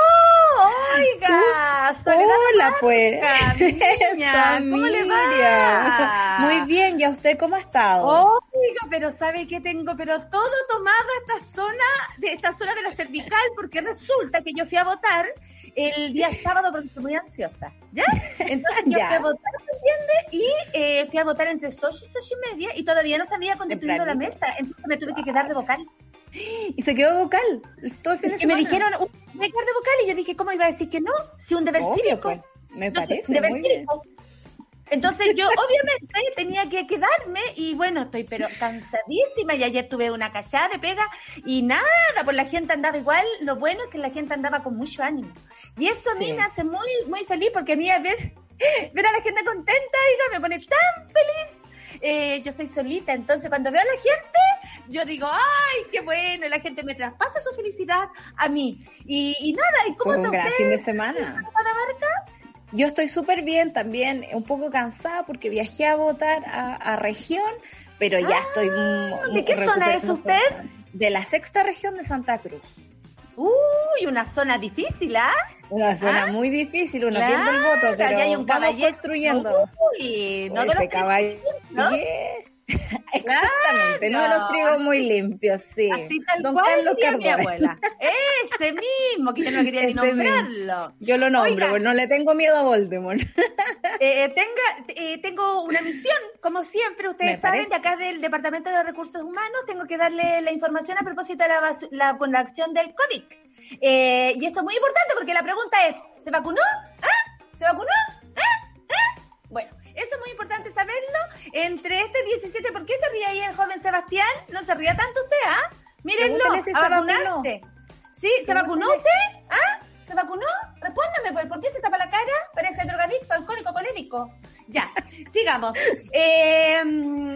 Oiga, hola pues. Niña, ¿Cómo le va? Muy bien, ¿y a usted cómo ha estado? Oiga, pero ¿sabe qué tengo? Pero todo tomado esta zona, de esta zona de la cervical, porque resulta que yo fui a votar el día sábado porque estoy muy ansiosa, ¿ya? Entonces yo fui a votar, ¿me entiendes? Y eh, fui a votar entre 8 y 8 y media y todavía no se había constituido la mesa, entonces me tuve que quedar de vocal. Y se quedó vocal todo el fin de Y me dijeron, me quedar de vocal y yo dije, ¿cómo iba a decir que no? Si un deber cívico. Pues, me parece. deber cívico. Entonces yo obviamente tenía que quedarme y bueno, estoy pero cansadísima y ayer tuve una callada de pega y nada, pues la gente andaba igual, lo bueno es que la gente andaba con mucho ánimo. Y eso a mí me hace muy, muy feliz porque a mí a ver, ver a la gente contenta y me pone tan feliz. Eh, yo soy solita, entonces cuando veo a la gente, yo digo, ay, qué bueno, la gente me traspasa su felicidad a mí. Y, nada, ¿y cómo un gran fin de semana. Yo estoy súper bien, también un poco cansada porque viajé a votar a, región, pero ya estoy... ¿De qué zona es usted? De la sexta región de Santa Cruz. Uy, una zona difícil, ¿ah? Una zona ¿Ah? muy difícil, uno claro, el voto, pero hay un caballero construyendo. Uy, no de los caballo. Exactamente, no los trigos muy limpios, sí. Así tal Don cual Carlos mi abuela. Ese mismo, que yo no quería ni nombrarlo. Yo lo nombro, porque no le tengo miedo a Voldemort. Eh, eh, tenga, eh, tengo una misión, como siempre, ustedes saben, de acá del Departamento de Recursos Humanos, tengo que darle la información a propósito de la, la, con la acción del COVID. y esto es muy importante porque la pregunta es, ¿Se vacunó? ¿Ah? ¿Se vacunó? ¿Ah? ¿Ah? Bueno, eso es muy importante saberlo. Entre este 17, ¿por qué se ríe ahí el joven Sebastián? No se ría tanto usted, ¿ah? Mírenlo, a se vacunarse. ¿Sí? ¿Se vacunó usted? ¿Ah? ¿Se vacunó? Respóndame, pues, ¿por qué se tapa la cara? Parece drogadicto, alcohólico, colérico. Ya, sigamos. Eh,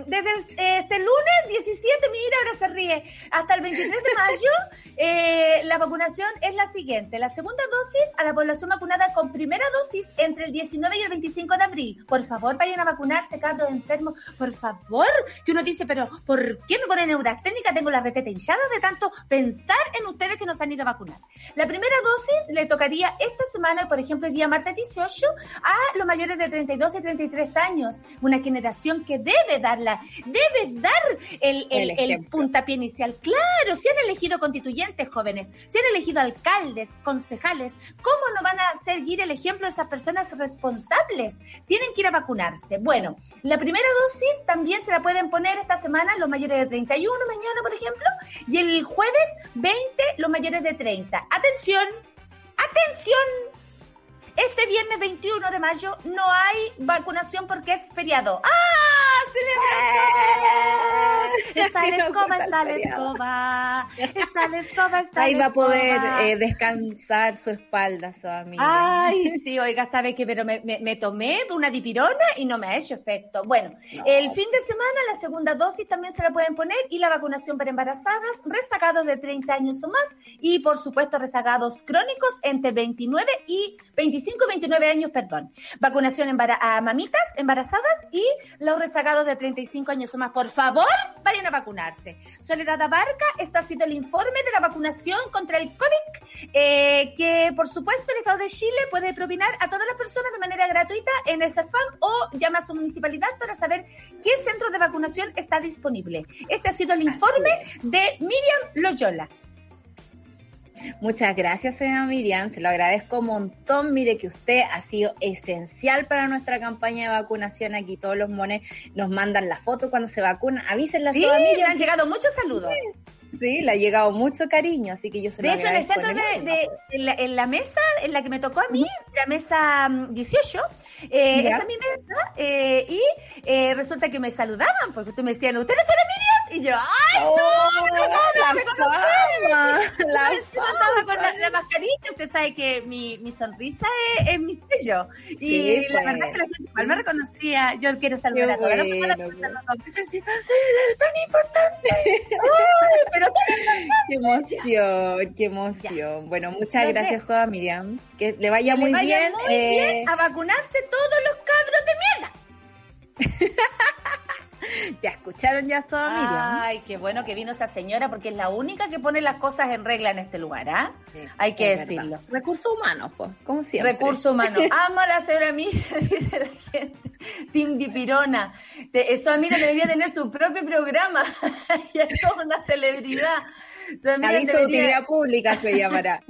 desde este lunes 17, mira, ahora se ríe, hasta el 23 de mayo, eh, la vacunación es la siguiente. La segunda dosis a la población vacunada con primera dosis entre el 19 y el 25 de abril. Por favor, vayan a vacunarse, cabros enfermos. Por favor. Que uno dice, pero ¿por qué me ponen neurasténica? Tengo la reteta hinchada de tanto pensar en ustedes que nos han ido a vacunar. La primera dosis le tocaría esta semana, por ejemplo, el día martes 18, a los mayores de 32 y 33 años. Una generación que debe darla, debe dar el, el, El el puntapié inicial. Claro, si han elegido constituyentes jóvenes, si han elegido alcaldes, concejales, ¿cómo no van a seguir el ejemplo de esas personas responsables? Tienen que ir a vacunarse. Bueno, la primera dosis también se la pueden poner esta semana los mayores de 31, mañana, por ejemplo, y el jueves 20 los mayores de 30. Atención, atención. Este viernes 21 de mayo no hay vacunación porque es feriado. ¡Ah! ¡Celebración! Está la escoba, está la escoba. Está la escoba, está Ahí va a poder eh, descansar su espalda, su amiga. Ay, sí, oiga, sabe que pero me, me- me tomé una dipirona y no me ha hecho efecto. Bueno, el fin de semana la segunda dosis también se la pueden poner y la vacunación para embarazadas, rezagados de 30 años o más y por supuesto rezagados crónicos entre 29 y 25 y 29 años, perdón. Vacunación embara- a mamitas embarazadas y los rezagados de 35 años o más. Por favor, vayan a vacunarse. Soledad Abarca está haciendo el informe de la vacunación contra el COVID, eh, que por supuesto el Estado de Chile puede propinar a todas las personas de manera gratuita en el CEFAM o llama a su municipalidad para saber qué centro de vacunación está disponible. Este ha sido el informe de Miriam Loyola. Muchas gracias, señora Miriam. Se lo agradezco un montón. Mire que usted ha sido esencial para nuestra campaña de vacunación. Aquí todos los mones nos mandan la foto cuando se vacunan. Avísenle a Sí, me Miriam. han llegado muchos saludos. Sí, le ha llegado mucho cariño, así que yo se lo De hecho, en el centro de, en, la, en la mesa en la que me tocó a mí, la mesa mm, 18, eh, Ya. esa es mi mesa, eh, y eh, resulta que me saludaban, porque ustedes me decían, ¿ustedes son Miriam? Y yo, ¡ay, ¡Oh, no! la me fama! La estaba con la, la mascarilla, usted sabe que mi, mi sonrisa es, es mi sello. Y Sí, la pues. verdad que la gente igual me reconocía. Yo quiero saludar Qué a todas las bueno, personas pues. la tan, tan importante. Pero Qué emoción, qué emoción. Bueno, muchas Los gracias, Soa Miriam. Que le vaya que muy le vaya bien. muy eh, bien a vacunarse todos los cabros de mierda. Ya escucharon ya, Miriam. Ay, qué bueno que vino esa señora porque es la única que pone las cosas en regla en este lugar, ¿ah? Sí, Hay que es verdad. decirlo. Recursos humanos, pues, como siempre. Recurso humano. Amo a la señora Miriam, dice la gente. Tim Dipirona. Eso a Miriam debería tener su propio programa. y es toda una celebridad. Aviso de utilidad pública se llamará.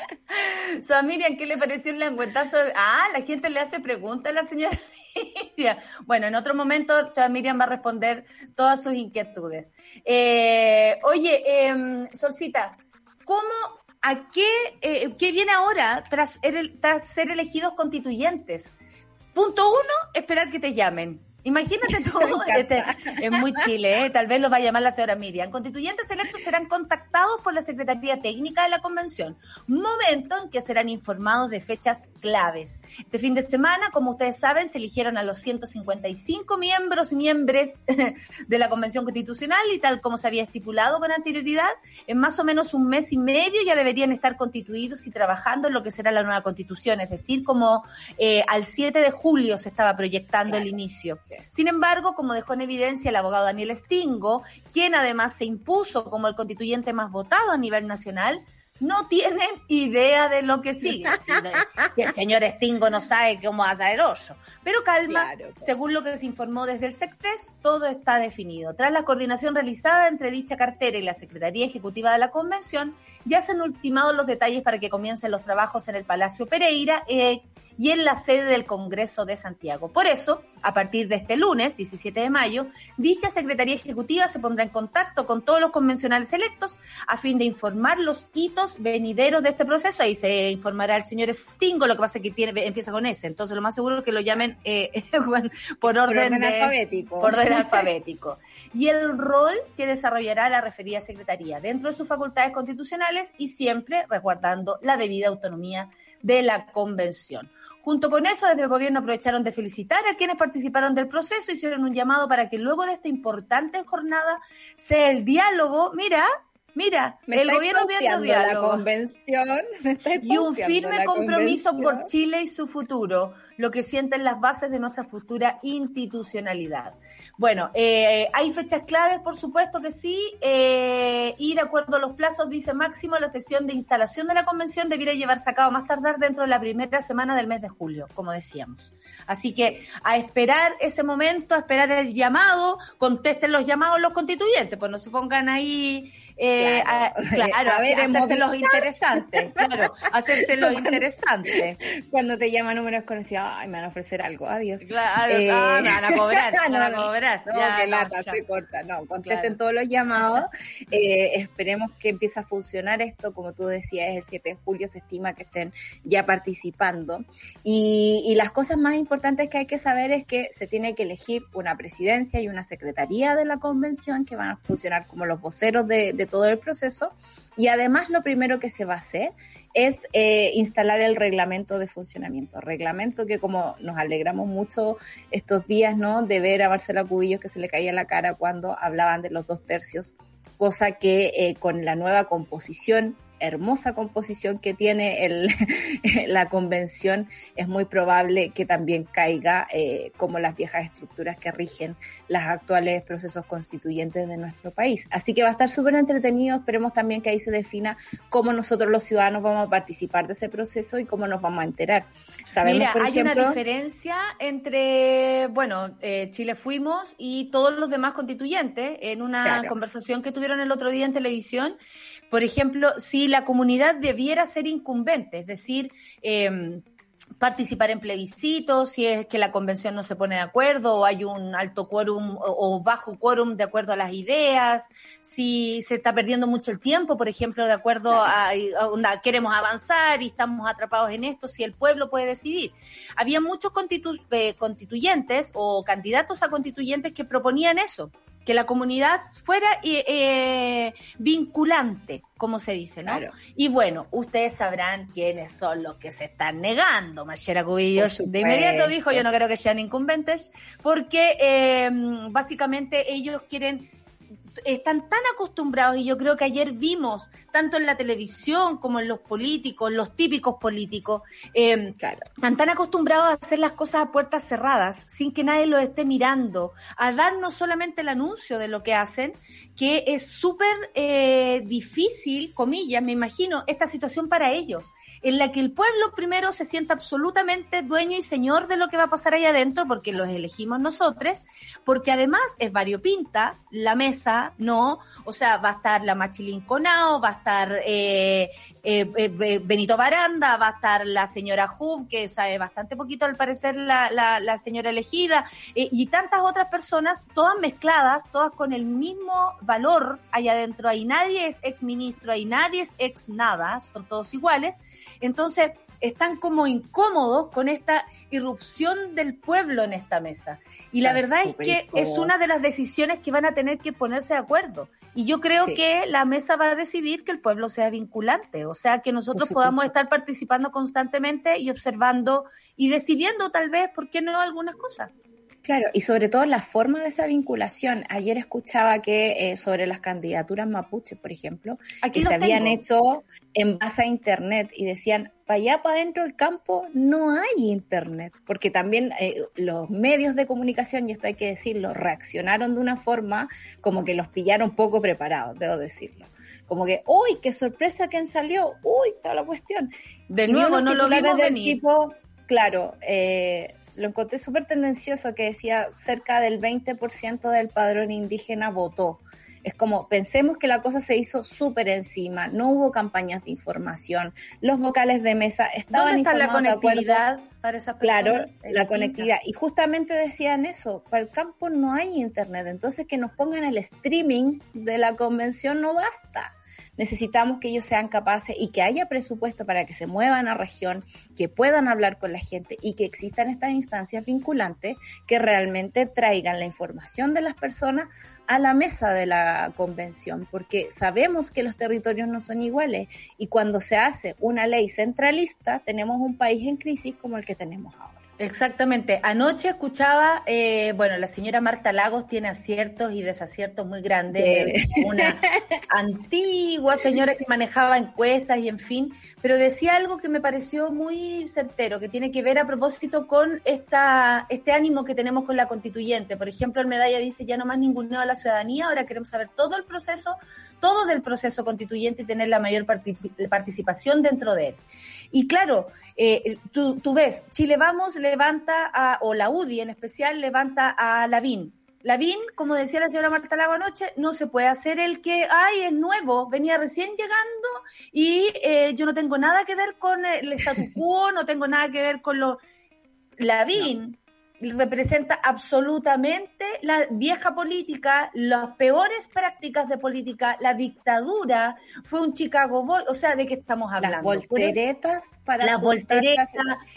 So, Miriam, ¿qué le pareció el lengüetazo? Ah, la gente le hace preguntas a la señora Miriam. Bueno, en otro momento, so, Miriam va a responder todas sus inquietudes. Eh, oye, em, Solcita, ¿cómo, a qué, eh, qué viene ahora el- tras ser elegidos constituyentes? Punto uno, esperar que te llamen. Imagínate tú, este, es muy Chile, ¿eh? tal vez lo va a llamar la señora Miriam. Constituyentes electos serán contactados por la Secretaría Técnica de la Convención, momento en que serán informados de fechas claves. Este fin de semana, como ustedes saben, se eligieron a los 155 miembros y miembros de la Convención Constitucional y tal como se había estipulado con anterioridad, en más o menos un mes y medio ya deberían estar constituidos y trabajando en lo que será la nueva Constitución, es decir, como eh, al 7 de julio se estaba proyectando el inicio. Sin embargo, como dejó en evidencia el abogado Daniel Stingo, quien además se impuso como el constituyente más votado a nivel nacional, no tienen idea de lo que sigue. El señor Stingo no sabe cómo va a saber hoyo. Pero calma, Claro, claro. según lo que se informó desde el SECTRES, todo está definido. Tras la coordinación realizada entre dicha cartera y la Secretaría Ejecutiva de la Convención, ya se han ultimado los detalles para que comiencen los trabajos en el Palacio Pereira eh, y en la sede del Congreso de Santiago. Por eso, a partir de este lunes, 17 de mayo, dicha Secretaría Ejecutiva se pondrá en contacto con todos los convencionales electos a fin de informar los hitos venideros de este proceso. Ahí se informará el señor Stingo, lo que pasa es que tiene, empieza con ese. Entonces, lo más seguro es que lo llamen eh, por orden, alfabético. Por orden alfabético. Y el rol que desarrollará la referida Secretaría dentro de sus facultades constitucionales y siempre resguardando la debida autonomía de la convención. Junto con eso, desde el gobierno aprovecharon de felicitar a quienes participaron del proceso, hicieron un llamado para que luego de esta importante jornada sea el diálogo, mira, Mira, el gobierno viendo diálogo. La convención, y un firme compromiso por Chile y su futuro, lo que sienten las bases de nuestra futura institucionalidad. Bueno, eh, hay fechas claves, por supuesto que sí, eh, y de acuerdo a los plazos, dice Máximo, la sesión de instalación de la convención debiera llevarse a cabo más tardar dentro de la primera semana del mes de julio, como decíamos. Así que a esperar ese momento, a esperar el llamado, contesten los llamados los constituyentes, pues no se pongan ahí eh, claro, a, ver, hacerse los interesantes, claro, hacerse los interesantes. Cuando te llama número desconocido, ay, me van a ofrecer algo, adiós. Claro, eh, me van a cobrar, me van a cobrar. No, ya, que lata, se corta. No, contesten todos los llamados. Eh, esperemos que empiece a funcionar esto, como tú decías, el 7 de julio se estima que estén ya participando. Y, y las cosas más importantes que hay que saber es que se tiene que elegir una presidencia y una secretaría de la convención que van a funcionar como los voceros de, de todo el proceso. Y además lo primero que se va a hacer es eh, instalar el reglamento de funcionamiento. Reglamento que como nos alegramos mucho estos días, ¿no? De ver a Marcela Cubillos que se le caía la cara cuando hablaban de los dos tercios, cosa que eh, con la nueva composición hermosa composición que tiene el, la convención, es muy probable que también caiga eh, como las viejas estructuras que rigen los actuales procesos constituyentes de nuestro país. Así que va a estar súper entretenido, esperemos también que ahí se defina cómo nosotros los ciudadanos vamos a participar de ese proceso y cómo nos vamos a enterar. Sabemos, Mira, hay una diferencia entre, bueno, eh, Chile Fuimos y todos los demás constituyentes en una conversación que tuvieron el otro día en televisión por ejemplo, si la comunidad debiera ser incumbente, es decir, eh, participar en plebiscitos, si es que la convención no se pone de acuerdo o hay un alto quórum o, bajo quórum de acuerdo a las ideas, si se está perdiendo mucho el tiempo, por ejemplo, de acuerdo a, a, queremos avanzar y estamos atrapados en esto, si el pueblo puede decidir. Había muchos eh, constituyentes o candidatos a constituyentes que proponían eso, que la comunidad fuera eh, eh, vinculante, como se dice, ¿no? Y bueno, ustedes sabrán quiénes son los que se están negando. Marcela Cubillos de inmediato dijo, yo no creo que sean incumbentes, porque eh, básicamente ellos quieren están tan acostumbrados, y yo creo que ayer vimos, tanto en la televisión como en los políticos, los típicos políticos, eh, están tan acostumbrados a hacer las cosas a puertas cerradas, sin que nadie los esté mirando, a darnos solamente el anuncio de lo que hacen, que es súper eh, difícil, comillas, me imagino, esta situación para ellos en la que el pueblo primero se sienta absolutamente dueño y señor de lo que va a pasar ahí adentro, porque los elegimos nosotros, porque además es variopinta, la mesa, no, o sea, va a estar la Machilín Conao, va a estar eh, eh, eh, Benito Baranda, va a estar la señora Hub, que sabe bastante poquito al parecer la, la, la señora elegida, y tantas otras personas, todas mezcladas, todas con el mismo valor allá adentro. Ahí nadie es ex ministro, ahí nadie es ex nada, son todos iguales. Entonces, están como incómodos con esta irrupción del pueblo en esta mesa. Y la verdad es que es una de las decisiones que van a tener que ponerse de acuerdo. Y yo creo que la mesa va a decidir que el pueblo sea vinculante, o sea, que nosotros podamos estar participando constantemente y observando y decidiendo tal vez, ¿por qué no?, algunas cosas. Claro, y sobre todo la forma de esa vinculación. Ayer escuchaba que eh, sobre las candidaturas mapuche, por ejemplo, que se habían hecho en base a Internet y decían, para allá, para adentro del campo, no hay Internet, porque también eh, los medios de comunicación, y esto hay que decirlo, reaccionaron de una forma como que los pillaron poco preparados, debo decirlo como que, uy, qué sorpresa quién salió, uy, toda la cuestión. De nuevo, no lo vimos venir. Tipo, claro, eh, lo encontré súper tendencioso que decía cerca del 20% del padrón indígena votó. Es como, pensemos que la cosa se hizo súper encima, no hubo campañas de información, los vocales de mesa estaban ¿Dónde está la conectividad para esas personas? Claro, la conectividad. Y justamente decían eso, para el campo no hay internet, entonces que nos pongan el streaming de la convención no basta necesitamos que ellos sean capaces y que haya presupuesto para que se muevan a región, que puedan hablar con la gente y que existan estas instancias vinculantes que realmente traigan la información de las personas a la mesa de la convención, porque sabemos que los territorios no son iguales y cuando se hace una ley centralista tenemos un país en crisis como el que tenemos ahora. Exactamente. Anoche escuchaba, eh, bueno, la señora Marta Lagos tiene aciertos y desaciertos muy grandes, una antigua señora que manejaba encuestas y en fin, pero decía algo que me pareció muy certero, que tiene que ver a propósito con esta, este ánimo que tenemos con la constituyente. Por ejemplo, el medalla dice ya no más ninguneo a la ciudadanía, ahora queremos saber todo el proceso, todo del proceso constituyente y tener la mayor participación dentro de él. Y claro, eh, tú, tú, ves, Chile Vamos levanta, a, o la UDI en especial, levanta a Lavín. Lavín, como decía la señora Marta Lago anoche, no se puede hacer el que, ay, es nuevo, venía recién llegando y eh, yo no tengo nada que ver con el statu quo, no tengo nada que ver con lo... Lavín representa absolutamente la vieja política, las peores prácticas de política, la dictadura, fue un Chicago Boy, o sea, ¿de qué estamos hablando? Las volteretas para las volteretas,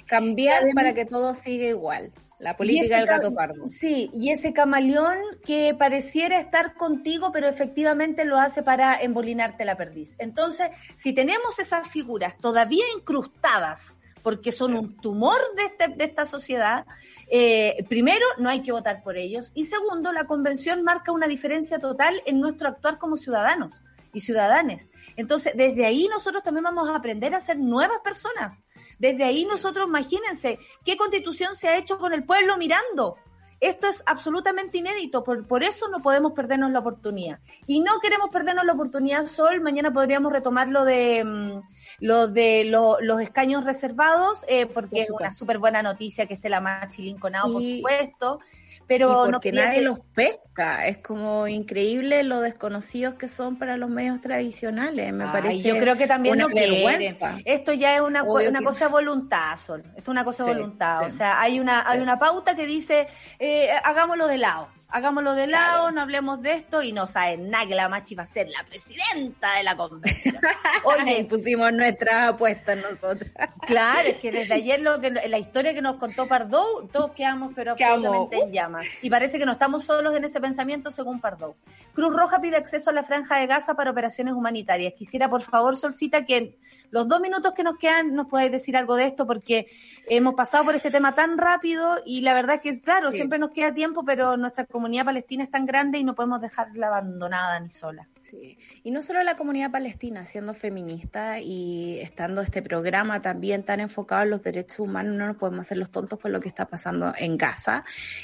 cambiar para que todo siga igual. La política del gato pardo. Sí, y ese camaleón que pareciera estar contigo, pero efectivamente lo hace para embolinarte la perdiz. Entonces, si tenemos esas figuras todavía incrustadas, porque son un tumor de, este, de esta sociedad, eh, primero, no hay que votar por ellos. Y segundo, la convención marca una diferencia total en nuestro actuar como ciudadanos y ciudadanes. Entonces, desde ahí nosotros también vamos a aprender a ser nuevas personas. Desde ahí nosotros, imagínense, ¿qué constitución se ha hecho con el pueblo mirando? Esto es absolutamente inédito, por, por eso no podemos perdernos la oportunidad. Y no queremos perdernos la oportunidad, Sol, mañana podríamos retomar lo de... Mm, los de los escaños reservados, eh, porque es una súper buena noticia que esté la Machi Lincolnado, por supuesto. Pero no que nadie los pesca, es como increíble lo desconocidos que son para los medios tradicionales, me parece. Yo creo que también una vergüenza. Esto ya es una, una cosa voluntad, Sol. Esto es una cosa voluntad. O sea, hay una, hay una pauta que dice, eh, hagámoslo de lado hagámoslo de lado, no hablemos de esto y no saben nada que la Machi va a ser la presidenta de la convención. Oye, pusimos nuestra apuesta nosotros. Claro, es que desde ayer lo que la historia que nos contó Pardo, todos quedamos pero absolutamente en llamas. Y parece que no estamos solos en ese pensamiento según Pardo. Cruz Roja pide acceso a la franja de Gaza para operaciones humanitarias. Quisiera, por favor, Solcita, que los dos minutos que nos quedan nos podáis decir algo de esto porque hemos pasado por este tema tan rápido y la verdad es que, claro, siempre nos queda tiempo, pero nuestra comunidad palestina es tan grande y no podemos dejarla abandonada ni sola. Sí, y no solo la comunidad palestina, siendo feminista y estando este programa también tan enfocado en los derechos humanos, no nos podemos hacer los tontos con lo que está pasando en Gaza.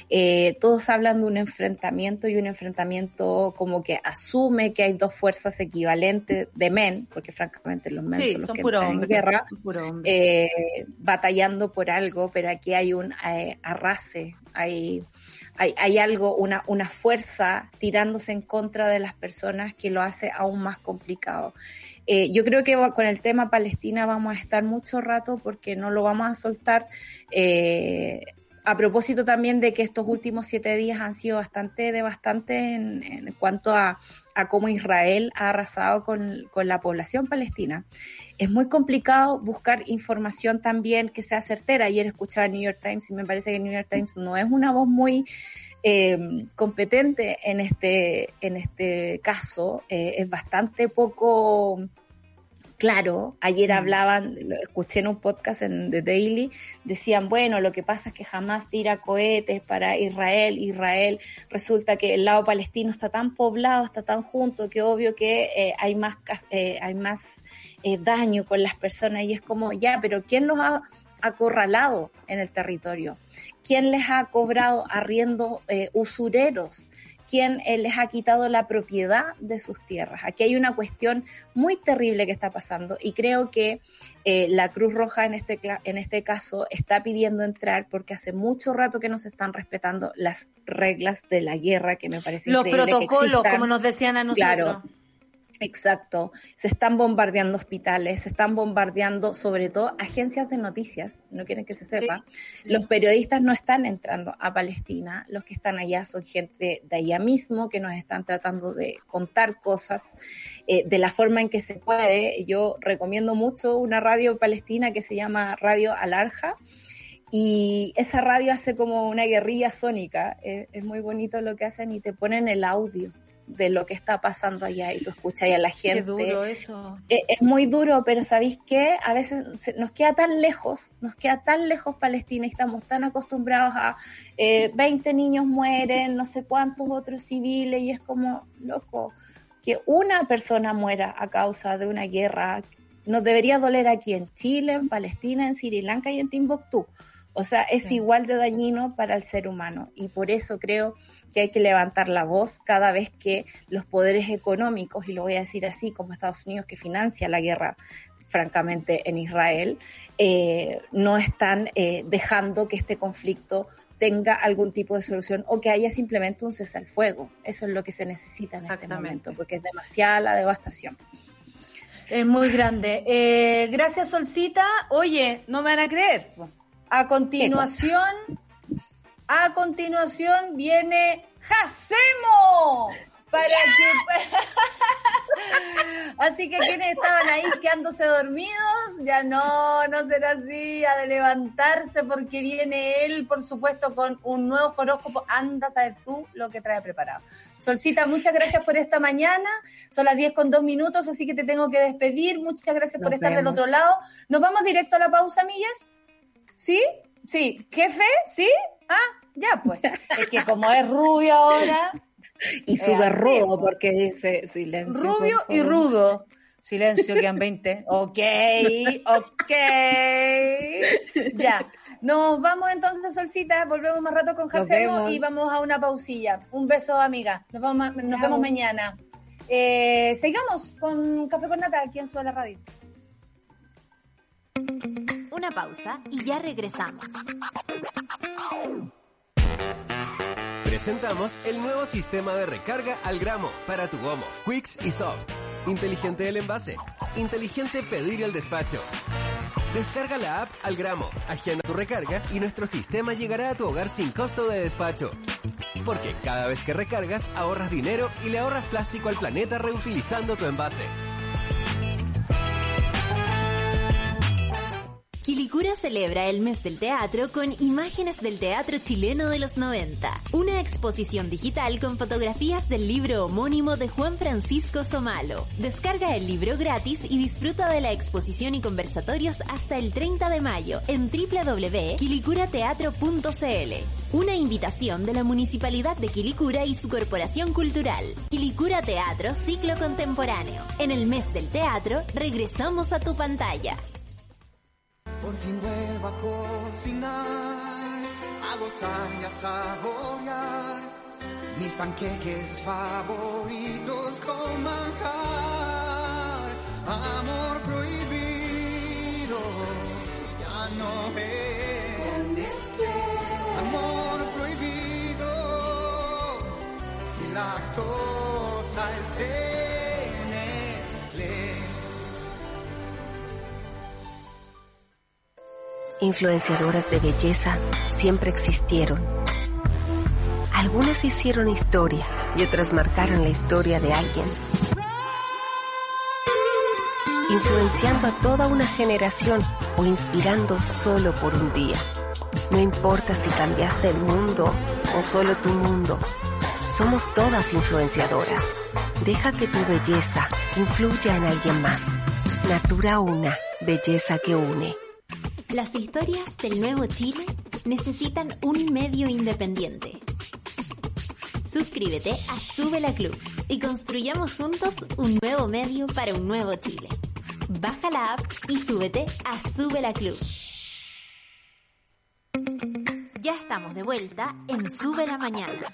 Eh, todos hablan de un enfrentamiento y un enfrentamiento como que asume que hay dos fuerzas equivalentes de men, porque francamente los men son los que en guerra, eh, batallando por algo, pero aquí hay un eh, arrase, hay hay, algo, una, una fuerza tirándose en contra de las personas que lo hace aún más complicado. Eh, yo creo que con el tema Palestina vamos a estar mucho rato porque no lo vamos a soltar. Eh, a propósito también de que estos últimos siete días han sido bastante devastantes en, en cuanto a, a, cómo Israel ha arrasado con, con, la población palestina. Es muy complicado buscar información también que sea certera. Ayer escuchaba New York Times y me parece que el New York Times no es una voz muy eh, competente en este, en este caso. Eh, es bastante poco claro. Ayer mm. hablaban, lo escuché en un podcast en The Daily, decían, bueno, lo que pasa es que jamás tira cohetes para Israel. Israel resulta que el lado palestino está tan poblado, está tan junto, que obvio que eh, hay más, eh, hay más eh, daño con las personas y es como, ya, pero ¿quién los ha acorralado en el territorio? ¿Quién les ha cobrado arriendo usureros? Quien eh, les ha quitado la propiedad de sus tierras. Aquí hay una cuestión muy terrible que está pasando y creo que eh, la Cruz Roja en este, en este caso está pidiendo entrar porque hace mucho rato que no se están respetando las reglas de la guerra que me parece Los protocolos, como nos decían a nosotros. Claro. Exacto. Se están bombardeando hospitales, se están bombardeando sobre todo agencias de noticias, no quieren que se sepa. Los periodistas no están entrando a Palestina, los que están allá son gente de allá mismo que nos están tratando de contar cosas eh, de la forma en que se puede. Yo recomiendo mucho una radio palestina que se llama Radio Alarja. Y esa radio hace como una guerrilla sónica. Eh, es muy bonito lo que hacen y te ponen el audio de lo que está pasando allá y tú escuchas a la gente. Qué duro eso. Es, es muy duro, pero ¿sabéis qué? A veces se- nos queda tan lejos, nos queda tan lejos Palestina y estamos tan acostumbrados a eh, 20 niños mueren, no sé cuántos otros civiles y es como, loco, que una persona muera a causa de una guerra nos debería doler aquí en Chile, en Palestina, en Sri Lanka y en Timbuktu. O sea, es Sí. igual de dañino para el ser humano y por eso creo que hay que levantar la voz cada vez que los poderes económicos, y lo voy a decir así, como Estados Unidos que financia la guerra francamente en Israel, eh, no están eh, dejando que este conflicto tenga algún tipo de solución o que haya simplemente un cese al fuego. Eso es lo que se necesita en este momento, porque es demasiada la devastación. Es muy grande. Eh, gracias, Solcita. Oye, no me van a creer. A continuación, a continuación viene Jacemo. Para que... Así que quienes estaban ahí quedándose dormidos, ya no, no será así, a de levantarse porque viene él, por supuesto, con un nuevo horóscopo. Anda a saber tú lo que trae preparado. Solcita, muchas gracias por esta mañana. Son las 10 con 2 minutos, así que te tengo que despedir. Muchas gracias por estar del otro lado. ¿Nos vamos directo a la pausa, Millas? ¿Sí? Sí. ¿Jefe? ¿Sí? Ah, ya pues. Es que como es rubio ahora, Y Es sube así, rudo po. porque dice silencio. rubio y rudo. Silencio, quedan 20. Ok, ok. Ya. Nos vamos entonces, Solcita. Volvemos más rato con Jacemo y vamos a una pausilla. Un beso, amiga. Nos, vamos, nos Chao. vemos mañana. Eh, sigamos con Café con Nata aquí en Suela Radio. Una pausa y ya regresamos. Presentamos el nuevo sistema de recarga al gramo para tu gomo, Quicks y Soft. Inteligente el envase, inteligente pedir el despacho. Descarga la app al gramo, agenda tu recarga y nuestro sistema llegará a tu hogar sin costo de despacho. Porque cada vez que recargas ahorras dinero y le ahorras plástico al planeta reutilizando tu envase. Celebra el mes del teatro con imágenes del teatro chileno de los 90. Una exposición digital con fotografías del libro homónimo de Juan Francisco Somalo. Descarga el libro gratis y disfruta de la exposición y conversatorios hasta el 30 de mayo en www.quilicurateatro.cl. Una invitación de la Municipalidad de Quilicura y su Corporación Cultural. Quilicura Teatro Ciclo Contemporáneo. En el mes del teatro, regresamos a tu pantalla. Por fin vuelvo a cocinar, a gozar y a saborear mis panqueques favoritos con manjar. Amor prohibido, ya no es. Amor prohibido, sin lactosa es de Influenciadoras de belleza siempre existieron. Algunas hicieron historia y otras marcaron la historia de alguien. Influenciando a toda una generación o inspirando solo por un día. No importa si cambiaste el mundo o solo tu mundo. Somos todas influenciadoras. Deja que tu belleza influya en alguien más. Natura Una, belleza que une. Las historias del nuevo Chile necesitan un medio independiente. Suscríbete a Sube la Club y construyamos juntos un nuevo medio para un nuevo Chile. Baja la app y súbete a Sube la Club. Ya estamos de vuelta en Sube la Mañana.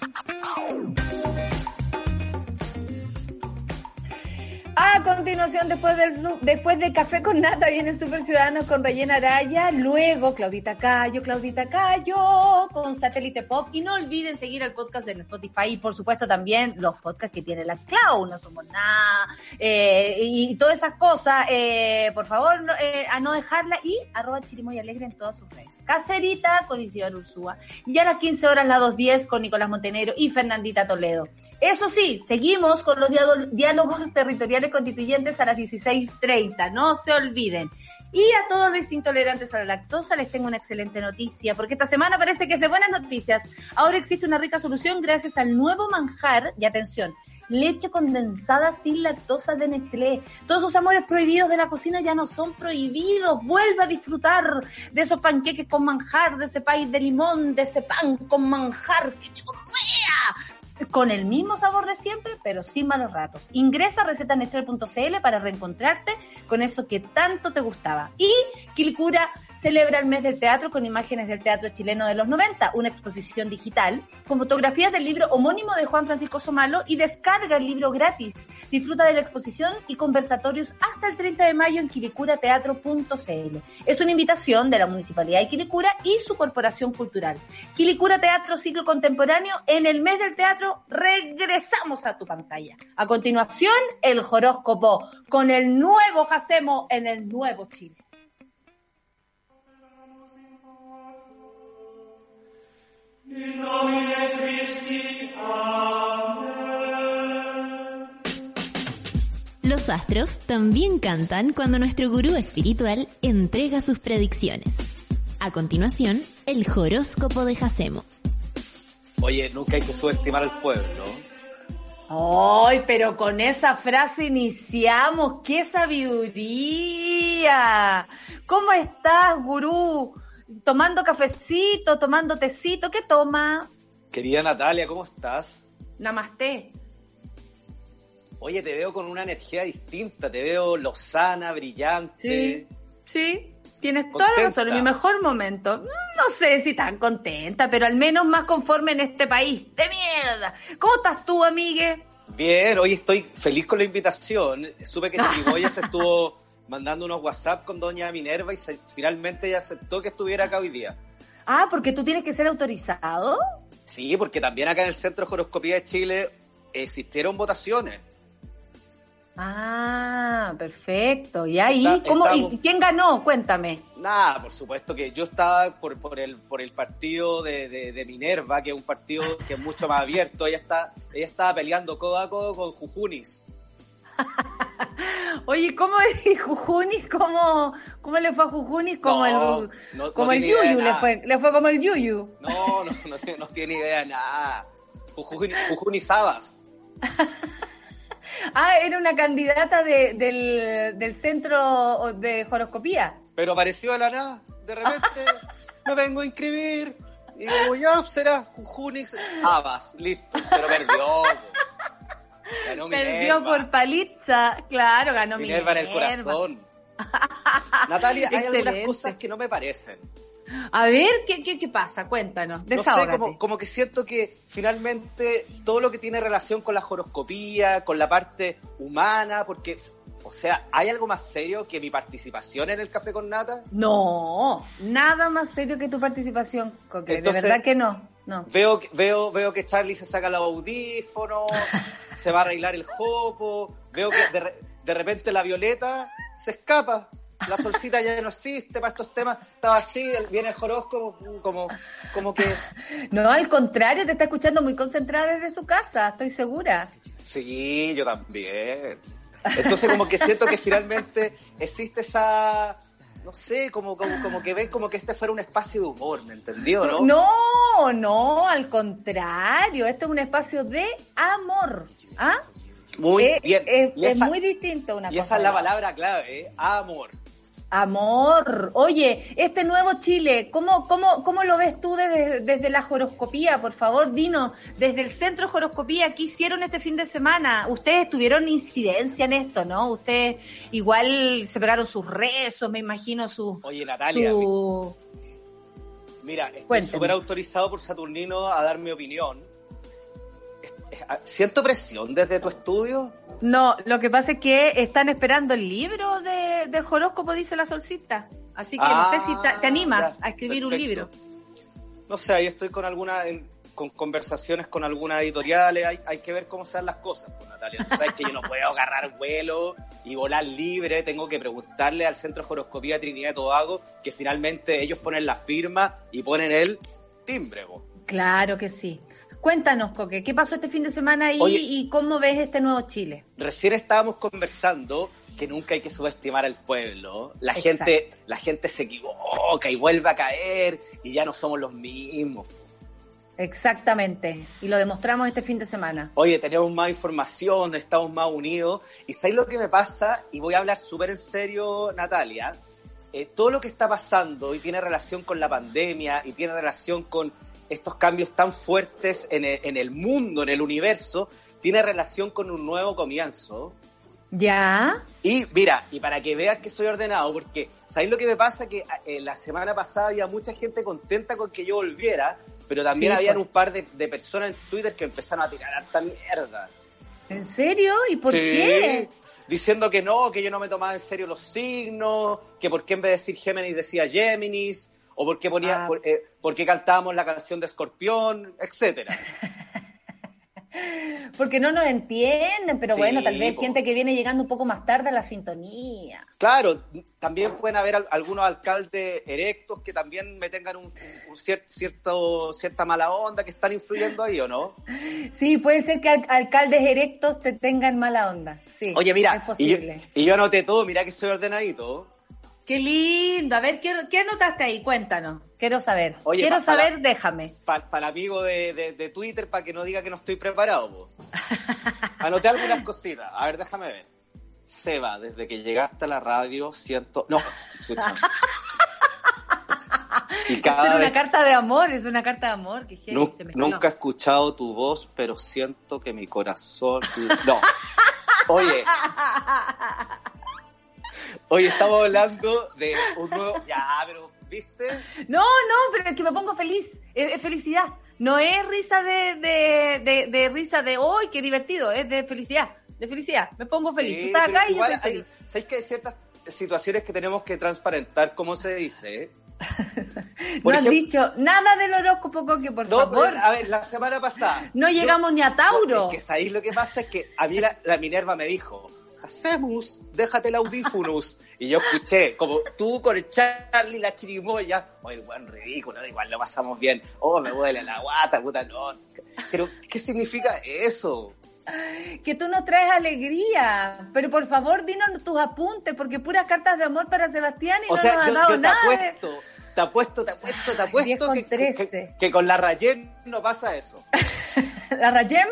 A continuación, después del después de Café con Nata, viene Super Ciudadanos con Rayena Araya. Luego, Claudita Cayo, Claudita Cayo con Satélite Pop. Y no olviden seguir el podcast en Spotify y, por supuesto, también los podcasts que tiene la Clau. No somos nada. eh, y, todas esas cosas. eh, por favor, no, eh, a no dejarla. Y arroba Chirimoy Alegre en todas sus redes. Cacerita con Isidoro Ursúa. Y a las 15 horas, la 2.10 con Nicolás Montenegro y Fernandita Toledo. Eso sí, seguimos con los diálogo- diálogos territoriales constituyentes a las 16.30, no se olviden. Y a todos los intolerantes a la lactosa les tengo una excelente noticia, porque esta semana parece que es de buenas noticias. Ahora existe una rica solución gracias al nuevo manjar, y atención, leche condensada sin lactosa de Nestlé. Todos esos amores prohibidos de la cocina ya no son prohibidos. Vuelve a disfrutar de esos panqueques con manjar, de ese país de limón, de ese pan con manjar que chorrea con el mismo sabor de siempre, pero sin malos ratos. Ingresa a recetanestlé.cl para reencontrarte con eso que tanto te gustaba. Y Quilicura celebra el mes del teatro con imágenes del teatro chileno de los 90, una exposición digital con fotografías del libro homónimo de Juan Francisco Somalo y descarga el libro gratis. Disfruta de la exposición y conversatorios hasta el 30 de mayo en quilicurateatro.cl. Es una invitación de la Municipalidad de Quilicura y su Corporación Cultural. Quilicura Teatro Ciclo Contemporáneo, en el mes del teatro regresamos a tu pantalla. A continuación, el horóscopo con el nuevo Jacemo en el nuevo Chile. Los astros también cantan cuando nuestro gurú espiritual entrega sus predicciones. A continuación, el horóscopo de Jacemo. Oye, nunca hay que subestimar al pueblo. ¡Ay, pero con esa frase iniciamos! ¡Qué sabiduría! ¿Cómo estás, gurú? ¿Tomando cafecito, tomando tecito? ¿Qué toma? Querida Natalia, ¿cómo estás? Namaste. Oye, te veo con una energía distinta, te veo lozana, brillante. Sí, sí, tienes toda la Contenta. razón, en mi mejor momento. No sé si tan contenta, pero al menos más conforme en este país. ¡De mierda! ¿Cómo estás tú, amigue? Bien, hoy estoy feliz con la invitación. Supe que Chiriboya se estuvo mandando unos WhatsApp con doña Minerva y se- finalmente ella aceptó que estuviera acá hoy día. Ah, porque tú tienes que ser autorizado. Sí, porque también acá en el Centro de Horoscopía de Chile existieron votaciones. Ah, perfecto. ¿Y ahí? Está- ¿Cómo, estamos- ¿Y quién ganó? Cuéntame. Nada, por supuesto que yo estaba por, por el por el partido de, de- de Minerva, que es un partido que es mucho más abierto. Ella está ella estaba peleando codo a codo con Jujunis. Oye, ¿cómo es Jujunis? ¿Cómo, ¿Cómo le fue a Jujunis? Como No, el, no- como no el Yuyu, le fue, le fue como el Yuyu. No, no, no, tiene- no tiene idea de nada. Jujuni, Jujunizabas. Ah, era una candidata de- del, del centro de horoscopía. Pero apareció de la nada. De repente me vengo a inscribir. Y digo, ya será Jujunis Abas. Listo. Pero perdió. Ganó Perdió Minerva. por paliza. Claro, ganó Minerva en el Minerva. corazón. Natalia, hay algunas cosas que no me parecen. A ver, ¿qué, qué, qué pasa? Cuéntanos. No sé, Desahógate. como, como que siento que finalmente todo lo que tiene relación con la horoscopía, con la parte humana, porque, o sea, ¿hay algo más serio que mi participación en el Café con Nata? No, nada más serio que tu participación, Coque. Entonces- de verdad que no. No. Veo, que- veo, veo que Charlie se saca los audífonos, se va a arreglar el jopo, veo que de, de repente la Violeta se escapa. La solcita ya no existe para estos temas. Estaba así, viene el horóscopo como, como que... No, al contrario, te está escuchando muy concentrada desde su casa, estoy segura. Sí, yo también. Entonces como que siento que finalmente existe esa... No sé, como, como, como que ven como que este fuera un espacio de humor, ¿me entendió, no? No, no, al contrario, este es un espacio de amor. ¿Ah? Muy Eh, bien. Y es esa- muy distinto una Y cosa. esa es la palabra clave, ¿eh? Amor. Amor. Oye, este nuevo Chile, ¿cómo, cómo, cómo lo ves tú desde, desde la horoscopía? Por favor, dinos, desde el centro horoscopía, ¿qué hicieron este fin de semana? Ustedes tuvieron incidencia en esto, ¿no? Ustedes igual se pegaron sus rezos, me imagino, sus... Oye, Natalia, su- mira, estoy súper autorizado por Saturnino a dar mi opinión. ¿Siento presión desde tu estudio? No, lo que pasa es que están esperando el libro de, del horóscopo, dice la solcita. Así que no sé si te, te animas Ah, ya, a escribir un libro. No sé, ahí estoy con alguna, con conversaciones con algunas editoriales, hay, hay que ver cómo se dan las cosas, pues, Natalia. Tú sabes que yo no puedo agarrar vuelo y volar libre, tengo que preguntarle al Centro de Horoscopía Trinidad y Tobago, que finalmente ellos ponen la firma y ponen el timbre. Claro que sí. Cuéntanos, Coque, ¿qué pasó este fin de semana ahí Oye. y cómo ves este nuevo Chile? Recién estábamos conversando que nunca hay que subestimar al pueblo. La Exacto. gente, la gente se equivoca y vuelve a caer y ya no somos los mismos. Exactamente. Y lo demostramos este fin de semana. Oye, tenemos más información, estamos más unidos. ¿Y sabéis lo que me pasa? Y voy a hablar súper en serio, Natalia. Eh, todo lo que está pasando y tiene relación con la pandemia y tiene relación con estos cambios tan fuertes en el, en el mundo, en el universo, tiene relación con un nuevo comienzo. ¿Ya? Y mira, y para que veas que soy ordenado, porque ¿sabéis lo que me pasa? Que eh, la semana pasada había mucha gente contenta con que yo volviera, pero también Sí, habían pues. un par de, de personas en Twitter que empezaron a tirar harta mierda. ¿En serio? ¿Y por Sí, qué? Diciendo que no, que yo no me tomaba en serio los signos, que por qué en vez de decir Géminis decía Géminis, o por qué, ponía, Ah. por, eh, por qué cantábamos la canción de Escorpión, etcétera. Porque no nos entienden, pero Sí, bueno, tal vez po. gente que viene llegando un poco más tarde a la sintonía. Claro, también pueden haber al- algunos alcaldes erectos que también me tengan un, un cier- cierto, cierta mala onda que están influyendo ahí, ¿o no? Sí, puede ser que al- alcaldes erectos te tengan mala onda. Sí. Oye, Es mira, y yo, posible. y yo anoté todo, mira que soy ordenadito. Qué lindo. A ver, ¿qué, qué anotaste ahí? Cuéntanos. Quiero saber. Oye, Quiero pa- saber, para- déjame. Para el amigo de, de- de Twitter, para que no diga que no estoy preparado. po. Anoté algunas cositas. A ver, déjame ver. Seba, desde que llegaste a la radio, siento... No, escucha. Y Es una vez... carta de amor, es una carta de amor. Que heavy, Nu- se mezcló. nunca he escuchado tu voz, pero siento que mi corazón... No. Oye. Oye, estamos hablando de un nuevo... Ya, pero, ¿viste? No, no, pero es que me pongo feliz. Es, es felicidad. No es risa de, de, de, de risa de hoy, qué divertido. Es de felicidad. De felicidad. Me pongo feliz. Sí, Tú estás pero acá y yo igual estoy hay- feliz. ¿Sabes que hay ciertas situaciones que tenemos que transparentar, como se dice? eh? No ejemplo- dicho nada del horóscopo, Coque, por No, favor. pero, a ver, la semana pasada. No yo- llegamos ni a Tauro. Es que sabéis lo que pasa es que a mí la, la Minerva me dijo, hacemos, déjate el audífonos. y yo escuché, como tú con el Charlie, la chirimoya, oye, buen ridículo, da igual lo pasamos bien. Oh, me duele la guata, puta, no. Pero, ¿qué significa eso? Que tú nos traes alegría. Pero por favor, dinos tus apuntes, porque puras cartas de amor para Sebastián y O no sea, nos yo, dado yo te nada. apuesto, te apuesto, te apuesto, te 10 apuesto con que, que, 13. que con la Rayen no pasa eso. ¿La Rayem?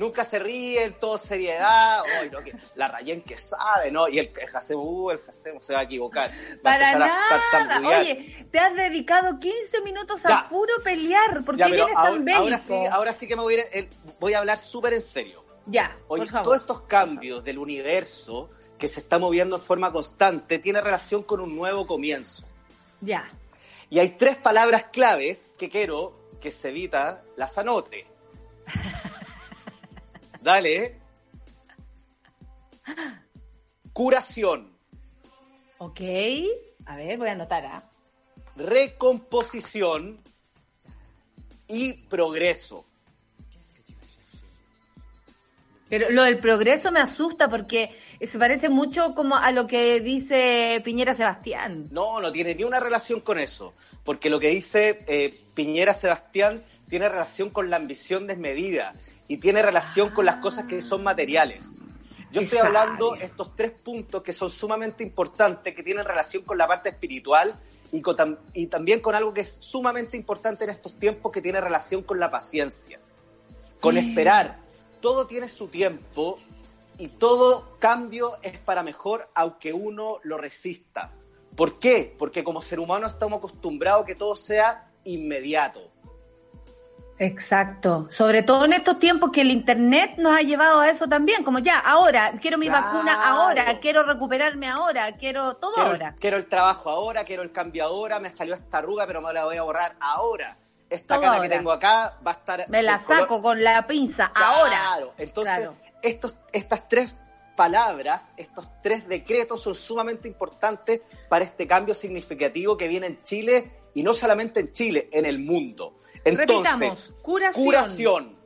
Nunca se ríen, todo seriedad. Oye, no, que la Rayen que sabe, ¿no? Y el, el uh, el Hacemo se va a equivocar. Va a Para a nada. tartamudear. Oye, te has dedicado 15 minutos a Ya. puro pelear. ¿Por Ya, qué vienes tan ahora, bélico? ahora sí, ahora sí que me voy a, ir en- voy a hablar súper en serio. Ya, Oye, por favor. todos estos cambios del universo que se está moviendo en forma constante tiene relación con un nuevo comienzo. Ya. Y hay tres palabras claves que quiero que Sevita las anote. Dale. Curación, Ok. A ver, voy a anotar, ¿ah? recomposición y progreso. Pero lo del progreso me asusta porque se parece mucho como a lo que dice Piñera Sebastián. No, no tiene ni una relación con eso, porque lo que dice eh, Piñera Sebastián tiene relación con la ambición desmedida y tiene relación con las cosas que son materiales. Yo estoy hablando sabio. estos tres puntos que son sumamente importantes, que tienen relación con la parte espiritual y, con tam- y también con algo que es sumamente importante en estos tiempos, que tiene relación con la paciencia, con esperar. Todo tiene su tiempo y todo cambio es para mejor, aunque uno lo resista. ¿Por qué? Porque como ser humano estamos acostumbrados a que todo sea inmediato. Exacto. Sobre todo en estos tiempos que el Internet nos ha llevado a eso también. Como ya, ahora, quiero mi Claro. vacuna ahora, quiero recuperarme ahora, quiero todo Quiero, ahora. quiero el trabajo ahora, quiero el cambio ahora, me salió esta arruga, pero me la voy a borrar ahora. esta Todo ahora. que tengo acá va a estar... Me la color- saco con la pinza ahora. Claro, entonces Claro. estos, estas tres palabras, estos tres decretos son sumamente importantes para este cambio significativo que viene en Chile y no solamente en Chile, en el mundo. Entonces, Repitamos, curación, curación,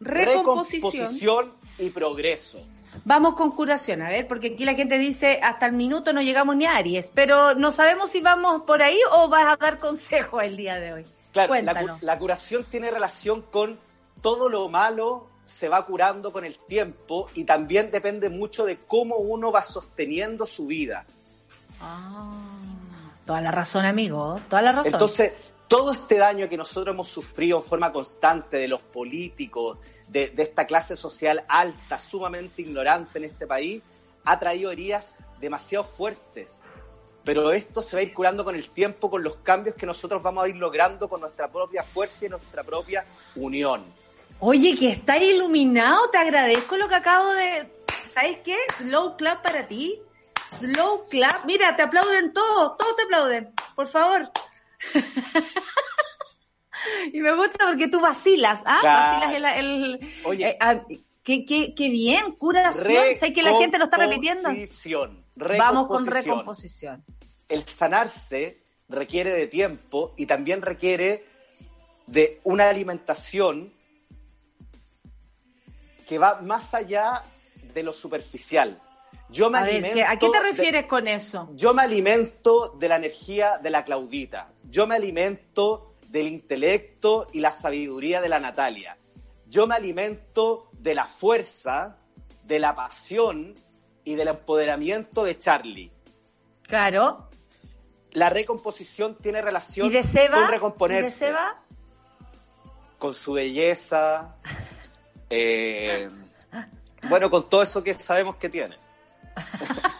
recomposición. recomposición y progreso. Vamos con curación, a ver, porque aquí la gente dice hasta el minuto no llegamos ni a Aries, pero no sabemos si vamos por ahí o vas a dar consejo el día de hoy. Claro, la curación tiene relación con todo lo malo se va curando con el tiempo y también depende mucho de cómo uno va sosteniendo su vida. Ah, toda la razón, amigo, toda la razón. Entonces, todo este daño que nosotros hemos sufrido en forma constante de los políticos, de, esta clase social alta, sumamente ignorante en este país, ha traído heridas demasiado fuertes. Pero esto se va a ir curando con el tiempo, con los cambios que nosotros vamos a ir logrando con nuestra propia fuerza y nuestra propia unión. Oye, que está iluminado, te agradezco lo que acabo de... ¿Sabes qué? Slow clap para ti. Slow clap. Mira, te aplauden todos, todos te aplauden. Por favor. y me gusta porque tú vacilas, ¿ah? Claro. Vacilas el... el- Oye. eh, ah, qué, qué, qué bien, curación. ¿Sabes que la gente lo está repitiendo? Recomposición, Vamos con recomposición. el sanarse requiere de tiempo y también requiere de una alimentación que va más allá de lo superficial. Yo me A alimento ¿qué- ¿a qué te de- refieres con eso? yo me alimento de la energía de la Claudita. Yo me alimento del intelecto y la sabiduría de la Natalia. Yo me alimento de la fuerza, de la pasión y del empoderamiento de Charlie. Claro. La recomposición tiene relación ¿Y de Seba? con ¿Y de recomponerse, Seba? con su belleza, eh, bueno, con todo eso que sabemos que tiene.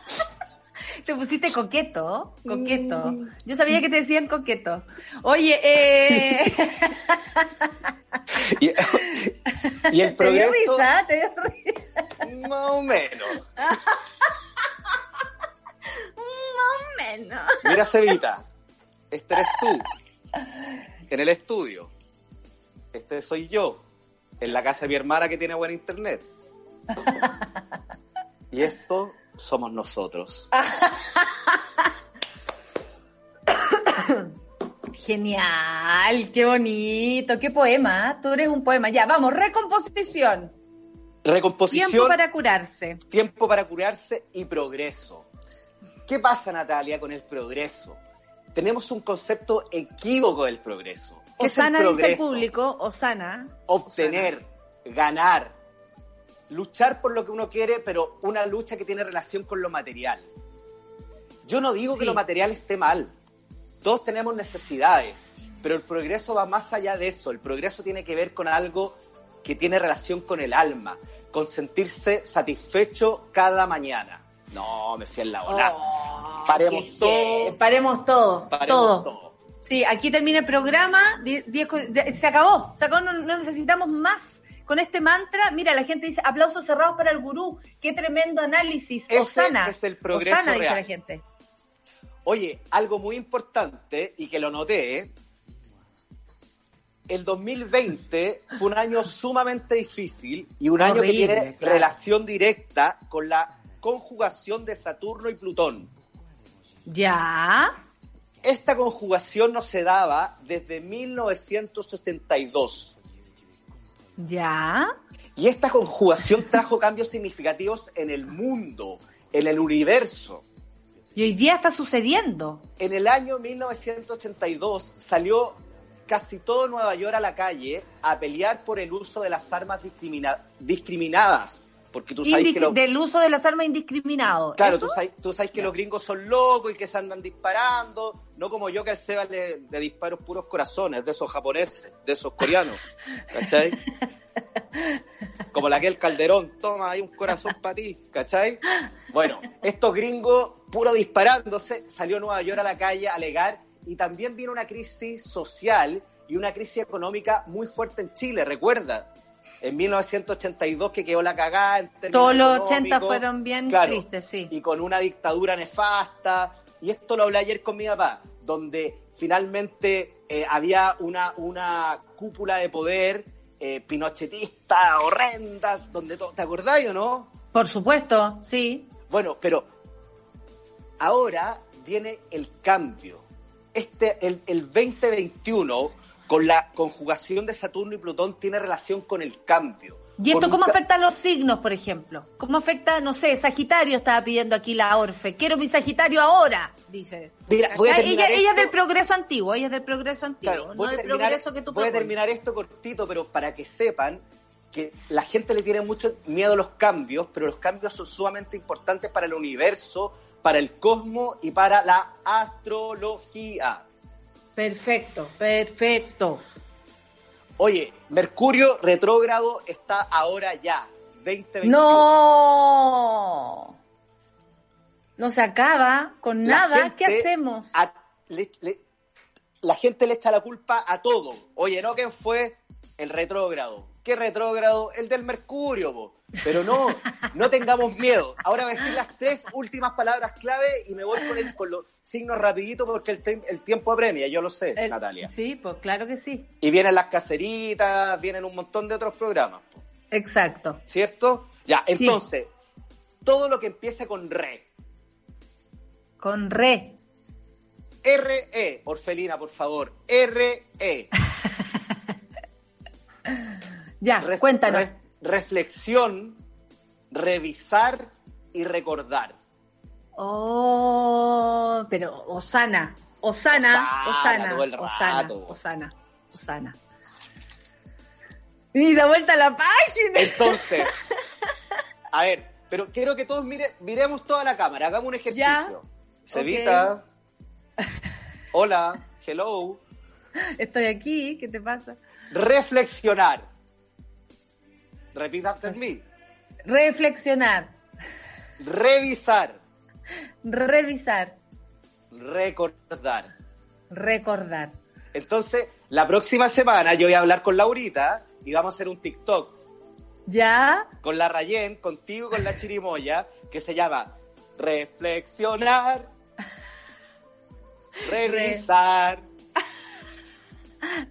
Te pusiste coqueto, coqueto. Yo sabía que te decían coqueto. Oye, eh... Y, y el te dio progreso, risa, te dio risa. más o menos. Menos. Mira, Cevita, este eres tú, en el estudio. Este soy yo, en la casa de mi hermana que tiene buen internet. Y esto somos nosotros. Genial, qué bonito, qué poema. Tú eres un poema. Ya, vamos, recomposición. Recomposición, Tiempo para curarse. tiempo para curarse y progreso. ¿Qué pasa, Natalia, con el progreso? Tenemos un concepto equívoco del progreso. ¿Qué es el Osana dice el público, Osana. obtener, ganar, luchar por lo que uno quiere, pero una lucha que tiene relación con lo material. Yo no digo Sí. que lo material esté mal. Todos tenemos necesidades, pero el progreso va más allá de eso. El progreso tiene que ver con algo que tiene relación con el alma, con sentirse satisfecho cada mañana. No, me fui en la ola. Oh, Paremos todo. Paremos todo. Paremos todo. todo. Sí, aquí termina el programa. Die- diez se acabó. Se acabó, no, no necesitamos más. Con este mantra, mira, la gente dice aplausos cerrados para el gurú. Qué tremendo análisis. Ese Osana. es el progreso Osana, dice la gente. Oye, algo muy importante y que lo noté, ¿eh? el 2020 fue un año sumamente difícil y un año que tiene claro. relación directa con la conjugación de Saturno y Plutón. Ya. Esta conjugación no se daba desde 1982 Ya. y esta conjugación trajo cambios significativos en el mundo, en el universo. Y hoy día está sucediendo. En el año 1982 salió casi todo Nueva York a la calle a pelear por el uso de las armas discrimina- discriminadas. Porque tú sabes que, lo- Del uso de las armas indiscriminado. claro, ¿Eso? tú sabes, tú sabes que los gringos son locos y que se andan disparando. No como yo que al Seba le, le disparo puros corazones, de esos japoneses, de esos coreanos. ¿Cachai? Como la que el Calderón, toma ahí un corazón para ti, ¿cachai? Bueno, estos gringos, puro disparándose, salió Nueva York a la calle a alegar y también vino una crisis social y una crisis económica muy fuerte en Chile, recuerda. En 1982 que quedó la cagada. en Todos los 80 económicos, fueron bien claro, tristes, sí. Y con una dictadura nefasta. Y esto lo hablé ayer con mi papá. donde finalmente eh, había una, una cúpula de poder eh, pinochetista, horrenda, donde to- ¿te acordáis o no? Por supuesto, sí. Bueno, pero ahora viene el cambio. Este, el, el 2021, con la conjugación de Saturno y Plutón, tiene relación con el cambio. ¿Y esto un cómo afecta a los signos, por ejemplo? ¿Cómo afecta, no sé, Sagitario estaba pidiendo aquí la Orfe? Quiero mi Sagitario ahora, dice. Mira, voy a ¿Cachai? terminar ella, ella es esto. del progreso antiguo, ella es del progreso antiguo, Claro, no voy, a del terminar, progreso que tú voy a terminar esto cortito, pero para que sepan que la gente le tiene mucho miedo a los cambios, pero los cambios son sumamente importantes para el universo, para el cosmos y para la astrología. Perfecto, perfecto. Oye, Mercurio retrógrado está ahora ya, 2021. No. No se acaba con La nada. ¿Qué hacemos? a- le- le- la gente le echa la culpa a todo. Oye, ¿no? ¿Quién fue el retrógrado? ¿Qué retrógrado? El del Mercurio, po. Pero no, no tengamos miedo. Ahora voy a decir las tres últimas palabras clave y me voy con, el, con los signos rapidito porque el, el tiempo apremia, yo lo sé, El- Natalia. Sí, pues claro que sí. Y vienen las caseritas, vienen un montón de otros programas, po. Exacto. ¿cierto? Ya, entonces, todo lo que empiece con re. Con re. R-E, Orfelina, por favor. R-E. Ya, cuéntanos. re- reflexión, revisar y recordar. Oh, pero Osana, Osana, Osana, Osana. Osana, Osana. Y da vuelta a la página. Entonces, a ver, pero quiero que todos mire, miremos toda la cámara, hagamos un ejercicio. Cevita, hola, hello, Estoy aquí, ¿qué te pasa? reflexionar. Repeat after me. Reflexionar, Revisar, revisar, recordar. recordar. Entonces, la próxima semana yo voy a hablar con Laurita y vamos a hacer un TikTok ¿Ya? con la Rayen, contigo, con la Chirimoya, que se llama Reflexionar, Revisar,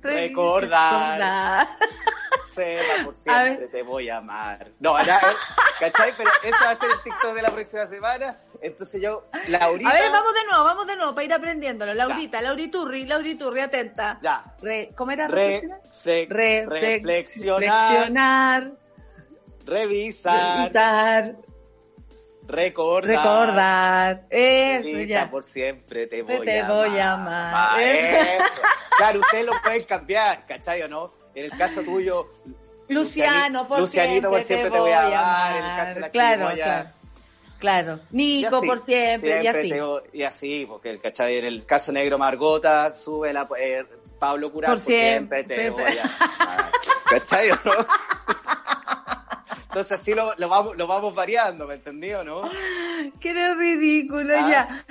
Recordar. Seba, por siempre te voy a amar. No, ya, eh, ¿cachai? Pero eso va a ser el TikTok de la próxima semana. Entonces yo, Laurita... A ver, vamos de nuevo, vamos de nuevo para ir aprendiéndolo. Laurita, Lauriturri, Lauriturri, atenta. Ya. Re- ¿Cómo era Re- reflexionar? fle- Reflex- reflexionar, reflexionar, revisar, revisar, recordar, recordar. Eso ya. por siempre te Te voy, a, voy a amar. amar. Eso. Claro, ustedes lo pueden cambiar, ¿cachai o no? En el caso tuyo, Luciano, por Lucianito, por siempre, siempre te voy a amar. En el caso de la claro, claro. Claro. Nico, así, por siempre, y así. te voy- y así, porque ¿cachai? en el caso negro Margota, sube la, eh, Pablo Curán, Por por, siempre, siempre. te voy a. ¿Cachai no? Entonces así lo, lo vamos, lo vamos variando, ¿me entendió, no? Qué ridículo, Ah. ya.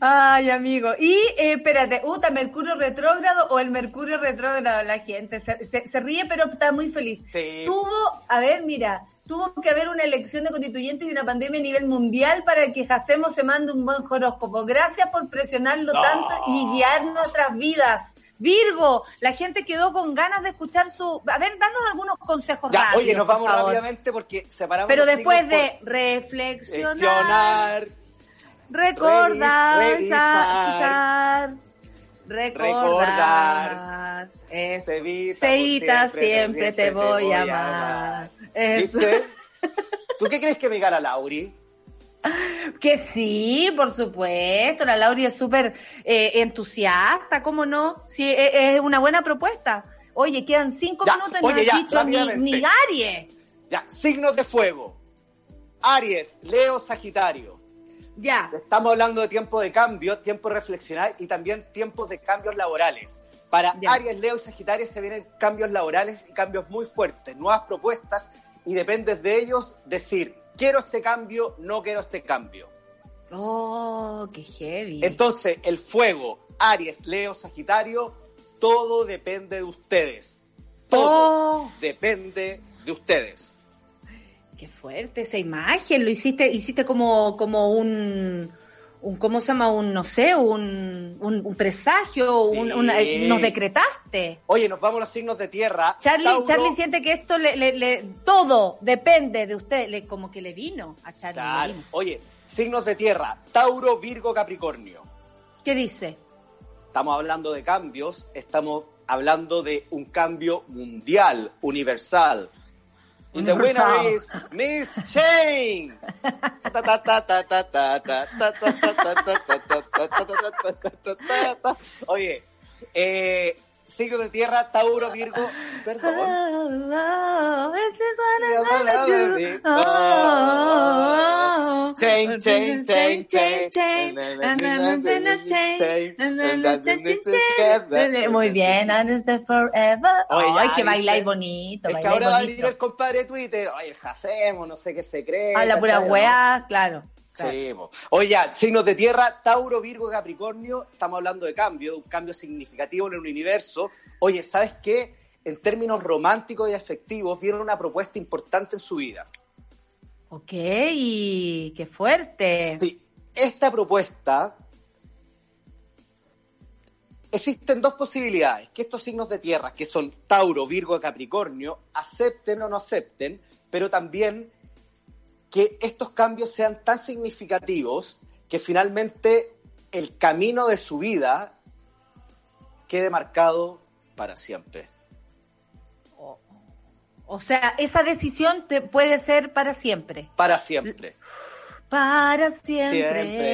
Ay, amigo. Y, eh, espérate, ¿Uta Mercurio retrógrado o el Mercurio retrógrado? La gente se, se- se ríe, pero está muy feliz. Sí. Tuvo, a ver, mira, tuvo que haber una elección de constituyentes y una pandemia a nivel mundial para que Jacemo se mande un buen horóscopo. Gracias por presionarlo No. tanto y guiar nuestras vidas. Virgo, la gente quedó con ganas de escuchar su... A ver, danos algunos consejos Ya, rápidos, oye, nos por vamos favor. rápidamente porque separamos Pero después de reflexionar, recordar, revisar, recordar, eso. Cevita, Ceita, por siempre, te voy a amar. Eso. ¿Viste? ¿Tú qué crees que me gana Lauri? Que sí, por supuesto. La Lauri es súper eh, entusiasta, ¿cómo no? Sí, e- es una buena propuesta. Oye, quedan cinco Ya, minutos y oye, no has ya, dicho ni, ni Aries. Ya, signos de fuego. Aries, Leo, Sagitario. Ya. Estamos hablando de tiempo de cambio, tiempo de reflexionar y también tiempos de cambios laborales. Para Ya. Aries, Leo y Sagitario se vienen cambios laborales y cambios muy fuertes, nuevas propuestas y dependes de ellos decir, quiero este cambio, no quiero este cambio. Oh, qué heavy. Entonces, el fuego, Aries, Leo, Sagitario, todo depende de ustedes. Todo Oh. depende de ustedes. Qué fuerte esa imagen, lo hiciste, hiciste como, como un, un ¿cómo se llama? Un, no sé, un, un, un presagio, un, Sí. una- eh, nos decretaste. Oye, nos vamos a los signos de tierra. Charlie, Tauro- Charlie siente que esto le, le, le- todo depende de usted, le, como que le vino a Charlie. le Claro. vino. Oye, signos de tierra. Tauro, Virgo, Capricornio. ¿Qué dice? Estamos hablando de cambios, estamos hablando de un cambio mundial, universal. And the winner is Miss Shane. Oye, eh, signo de tierra, Tauro, Virgo, perdón. Oh, oh, Chain, chain, chain, chain, chain. Muy bien, and forever. Ay, que bailáis bonito. Es que ahora va a venir el compadre de Twitter. Oye, jacemos, no sé qué se cree. A la pura wea, claro claro. Sí, po. Oye, signos de tierra, Tauro, Virgo, Capricornio, estamos hablando de cambio, de un cambio significativo en el universo. Oye, ¿sabes qué? En términos románticos y afectivos, viene una propuesta importante en su vida. Ok, qué fuerte. Sí, esta propuesta, existen dos posibilidades, que estos signos de tierra, que son Tauro, Virgo Capricornio, acepten o no acepten, pero también que estos cambios sean tan significativos que finalmente el camino de su vida quede marcado para siempre. O sea, esa decisión te puede ser para siempre. Para siempre. Para siempre. Siempre.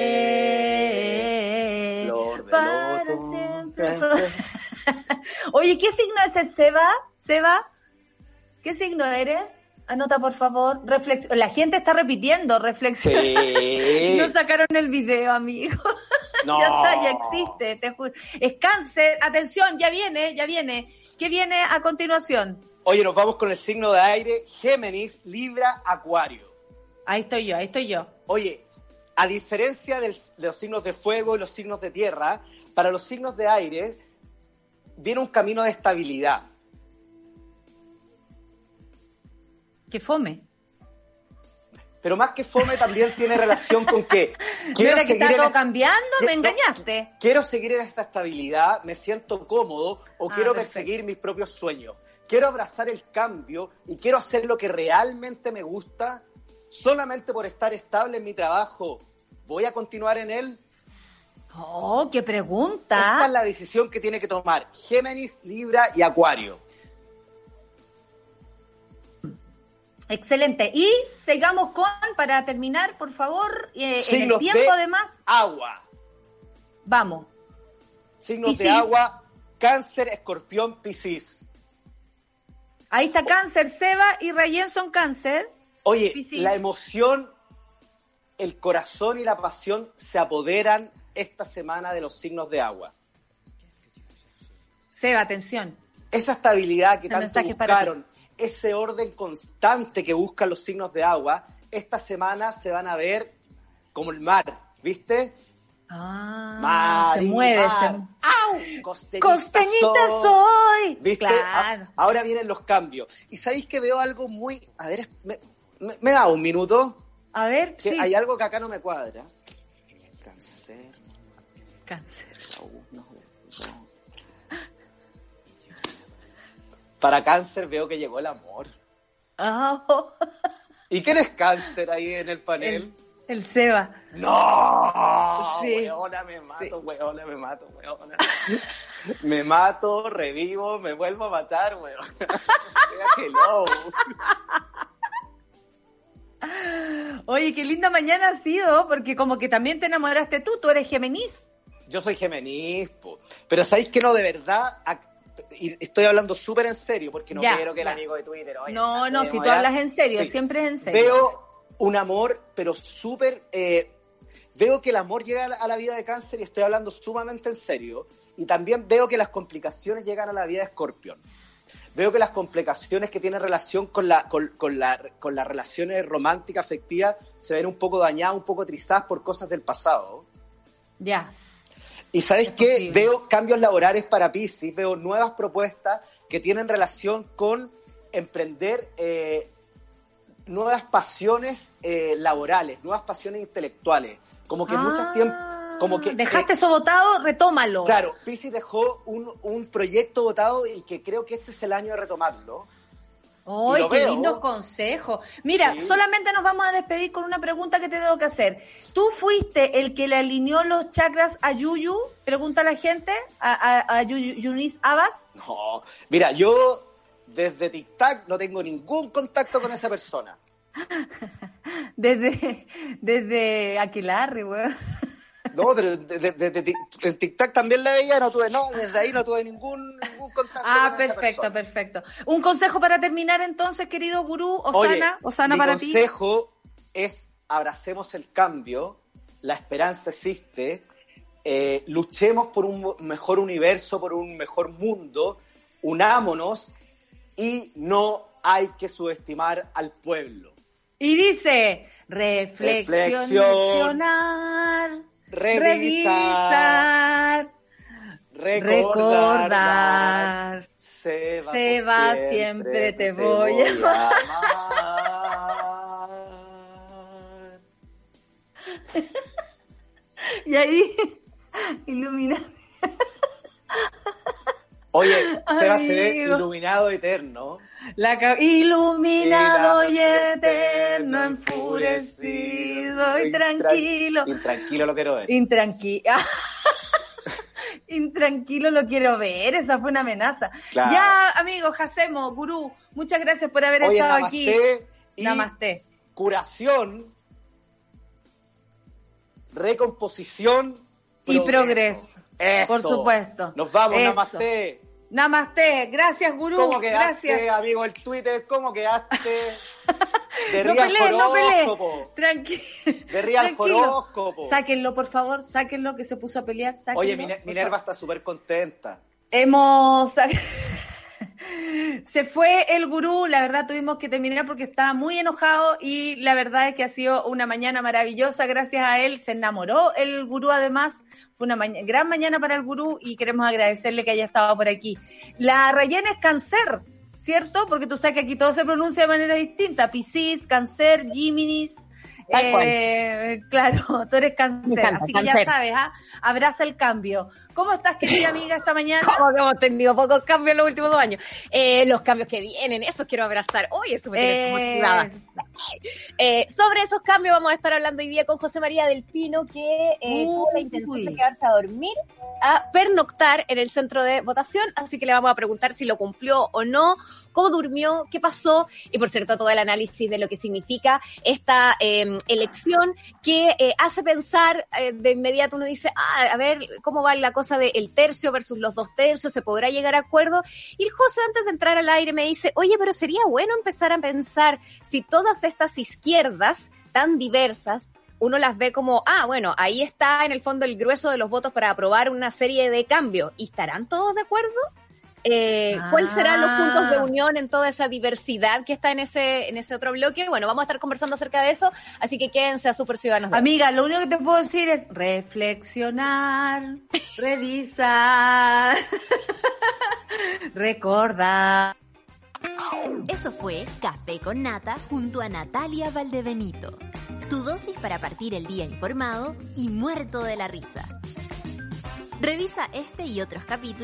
Flor de para loto. siempre. Oye, ¿qué signo es el Seba? Seba, ¿qué signo eres? Anota, por favor. Reflex La gente está repitiendo. Reflexión. Sí. No sacaron el video, amigo. No. ya está, ya existe, te juro. Es cáncer. Atención, ya viene, ya viene. ¿Qué viene a continuación? Oye, nos vamos con el signo de aire, Géminis, Libra, Acuario. Ahí estoy yo, ahí estoy yo. Oye, a diferencia del- de los signos de fuego y los signos de tierra, para los signos de aire viene un camino de estabilidad. Que fome. Pero más que fome también tiene relación con que ¿No quiero que seguir, está todo esta- cambiando? Me engañaste. quiero seguir en esta estabilidad, me siento cómodo o Ah, quiero perfecto. perseguir mis propios sueños. Quiero abrazar el cambio y quiero hacer lo que realmente me gusta solamente por estar estable en mi trabajo. ¿Voy a continuar en él? Oh, qué Esta pregunta. es la decisión que tiene que tomar Géminis, Libra y Acuario. Excelente. Y sigamos con, para terminar, por favor, eh, en el tiempo de- además, Agua. vamos. Signos de agua, Cáncer, Escorpión, Piscis. Ahí está cáncer, Seba y Rayen son cáncer. Oye, Piscis. la emoción, el corazón y la pasión se apoderan esta semana de los signos de agua. Seba, atención. Esa estabilidad que tanto buscaron, ese orden constante que buscan los signos de agua, esta semana se van a ver como el mar, ¿viste? Ah, Mar se mueve. mar. Se... ¡Au! Costeñita, Costeñita soy. soy. ¿Viste? Claro. A- ahora vienen los cambios. Y sabéis que veo algo muy. A ver, me, me- me da un minuto. A ver, Que sí. hay algo que acá no me cuadra. Cáncer. Cáncer. uno, Para cáncer veo que llegó el amor. Ah, oh, ¿Y quién es cáncer ahí en el panel? el, el Seba. ¡No! Sí. Weona, me mato, Sí. weona, me mato, weona. me mato, revivo, me vuelvo a matar, weona. Hello. Oye, qué linda mañana ha sido, porque como que también te enamoraste tú, tú eres Géminis. Yo soy po. pero ¿sabéis que no? De verdad, y estoy hablando súper en serio, porque no Ya, quiero que el ya. amigo de Twitter... oye, No, no, si tú hablas en serio, Sí. siempre es en serio. Veo un amor, pero súper... eh, veo que el amor llega a la, a la vida de cáncer y estoy hablando sumamente en serio. Y también veo que las complicaciones llegan a la vida de escorpión. Veo que las complicaciones que tienen relación con, la, con, con la, con las relaciones románticas, afectivas, se ven un poco dañadas, un poco trizadas por cosas del pasado. Ya. Y sabes Es qué? posible. Veo cambios laborales para Pisces, veo nuevas propuestas que tienen relación con emprender eh, nuevas pasiones eh, laborales, nuevas pasiones intelectuales. Como que en muchos tiempos... Como que, Ah, Dejaste eh, eso votado, retómalo. Claro, Pisces dejó un, un proyecto votado y que creo que este es el año de retomarlo. ¡Ay, qué lindo consejo! Mira, Sí. solamente nos vamos a despedir con una pregunta que te tengo que hacer. ¿Tú fuiste el que le alineó los chakras a Yuyu? Pregunta la gente, a, a, a Yuyu- Yunis Abbas. No, mira, yo desde Tic Tac no tengo ningún contacto con esa persona. Desde, desde Aquilarre, weón. No, pero en Tic Tac también la veía, no tuve, no, desde ahí no tuve ningún, ningún contacto. Ah, con perfecto, perfecto. Un consejo para terminar entonces, querido gurú, Oye, Osana, Osana mi para ti. consejo es abracemos el cambio, la esperanza existe, eh, luchemos por un mejor universo, por un mejor mundo, unámonos y no hay que subestimar al pueblo. Y dice, reflexionar, revisar, recordar, se va, Se va, siempre te voy a amar. Y ahí, ilumina. Oye, Seba se ve iluminado eterno. La iluminado y eterno, enfurecido y tranquilo. Intranquilo lo quiero ver. Intranquilo. Intranquilo lo quiero ver, esa fue una amenaza. Claro. Ya, amigos, hacemos, gurú, muchas gracias por haber Oye, estado namaste aquí. y Namaste. curación, recomposición Y progreso. Eso. Por supuesto. Nos vamos, Eso. namaste. Namaste, gracias, gurú. ¿Cómo quedaste, gracias. amigo el Twitter? ¿Cómo quedaste? De No pelees, no pelees. Tranquilo. De Tranquilo. Horóscopo. Sáquenlo, por favor, sáquenlo, que se puso a pelear. sáquenlo, Oye, Minerva está súper contenta. Hemos... Se fue el gurú, la verdad tuvimos que terminar porque estaba muy enojado y la verdad es que ha sido una mañana maravillosa, gracias a él se enamoró el gurú además, fue una gran mañana para el gurú y queremos agradecerle que haya estado por aquí. La rellena es cáncer, ¿cierto? Porque tú sabes que aquí todo se pronuncia de manera distinta, Piscis, cáncer, Géminis, eh, claro, tú eres cáncer, así que ya sabes, ¿ah? Abraza el cambio. ¿Cómo estás, querida amiga, esta mañana? Como que hemos tenido pocos cambios en los últimos dos años. Eh, los cambios que vienen, esos quiero abrazar. Oye, eso me tiene como. Eh, sobre esos cambios vamos a estar hablando hoy día con José María del Pino, que eh, tuvo la intención de quedarse a dormir, a pernoctar en el centro de votación, así que le vamos a preguntar si lo cumplió o no, cómo durmió, qué pasó, y por cierto todo el análisis de lo que significa esta eh, elección que hace pensar de inmediato uno dice, ah, a ver cómo va la cosa del tercio versus los dos tercios, se podrá llegar a acuerdo. Y el José antes de entrar al aire me dice, oye, pero sería bueno empezar a pensar si todas estas izquierdas tan diversas uno las ve como, ah, bueno, ahí está en el fondo el grueso de los votos para aprobar una serie de cambios. ¿Y estarán todos de acuerdo? Eh, ¿Cuáles serán los puntos de Ah. unión en toda esa diversidad que está en ese, en ese otro bloque? Bueno, vamos a estar conversando acerca de eso, así que quédense a Super Ciudadanos. Amiga, lo único que te puedo decir es reflexionar, revisar, recordar. Eso fue Café con Nata junto a Natalia Valdebenito. Tu dosis para partir el día informado y muerto de la risa. Revisa este y otros capítulos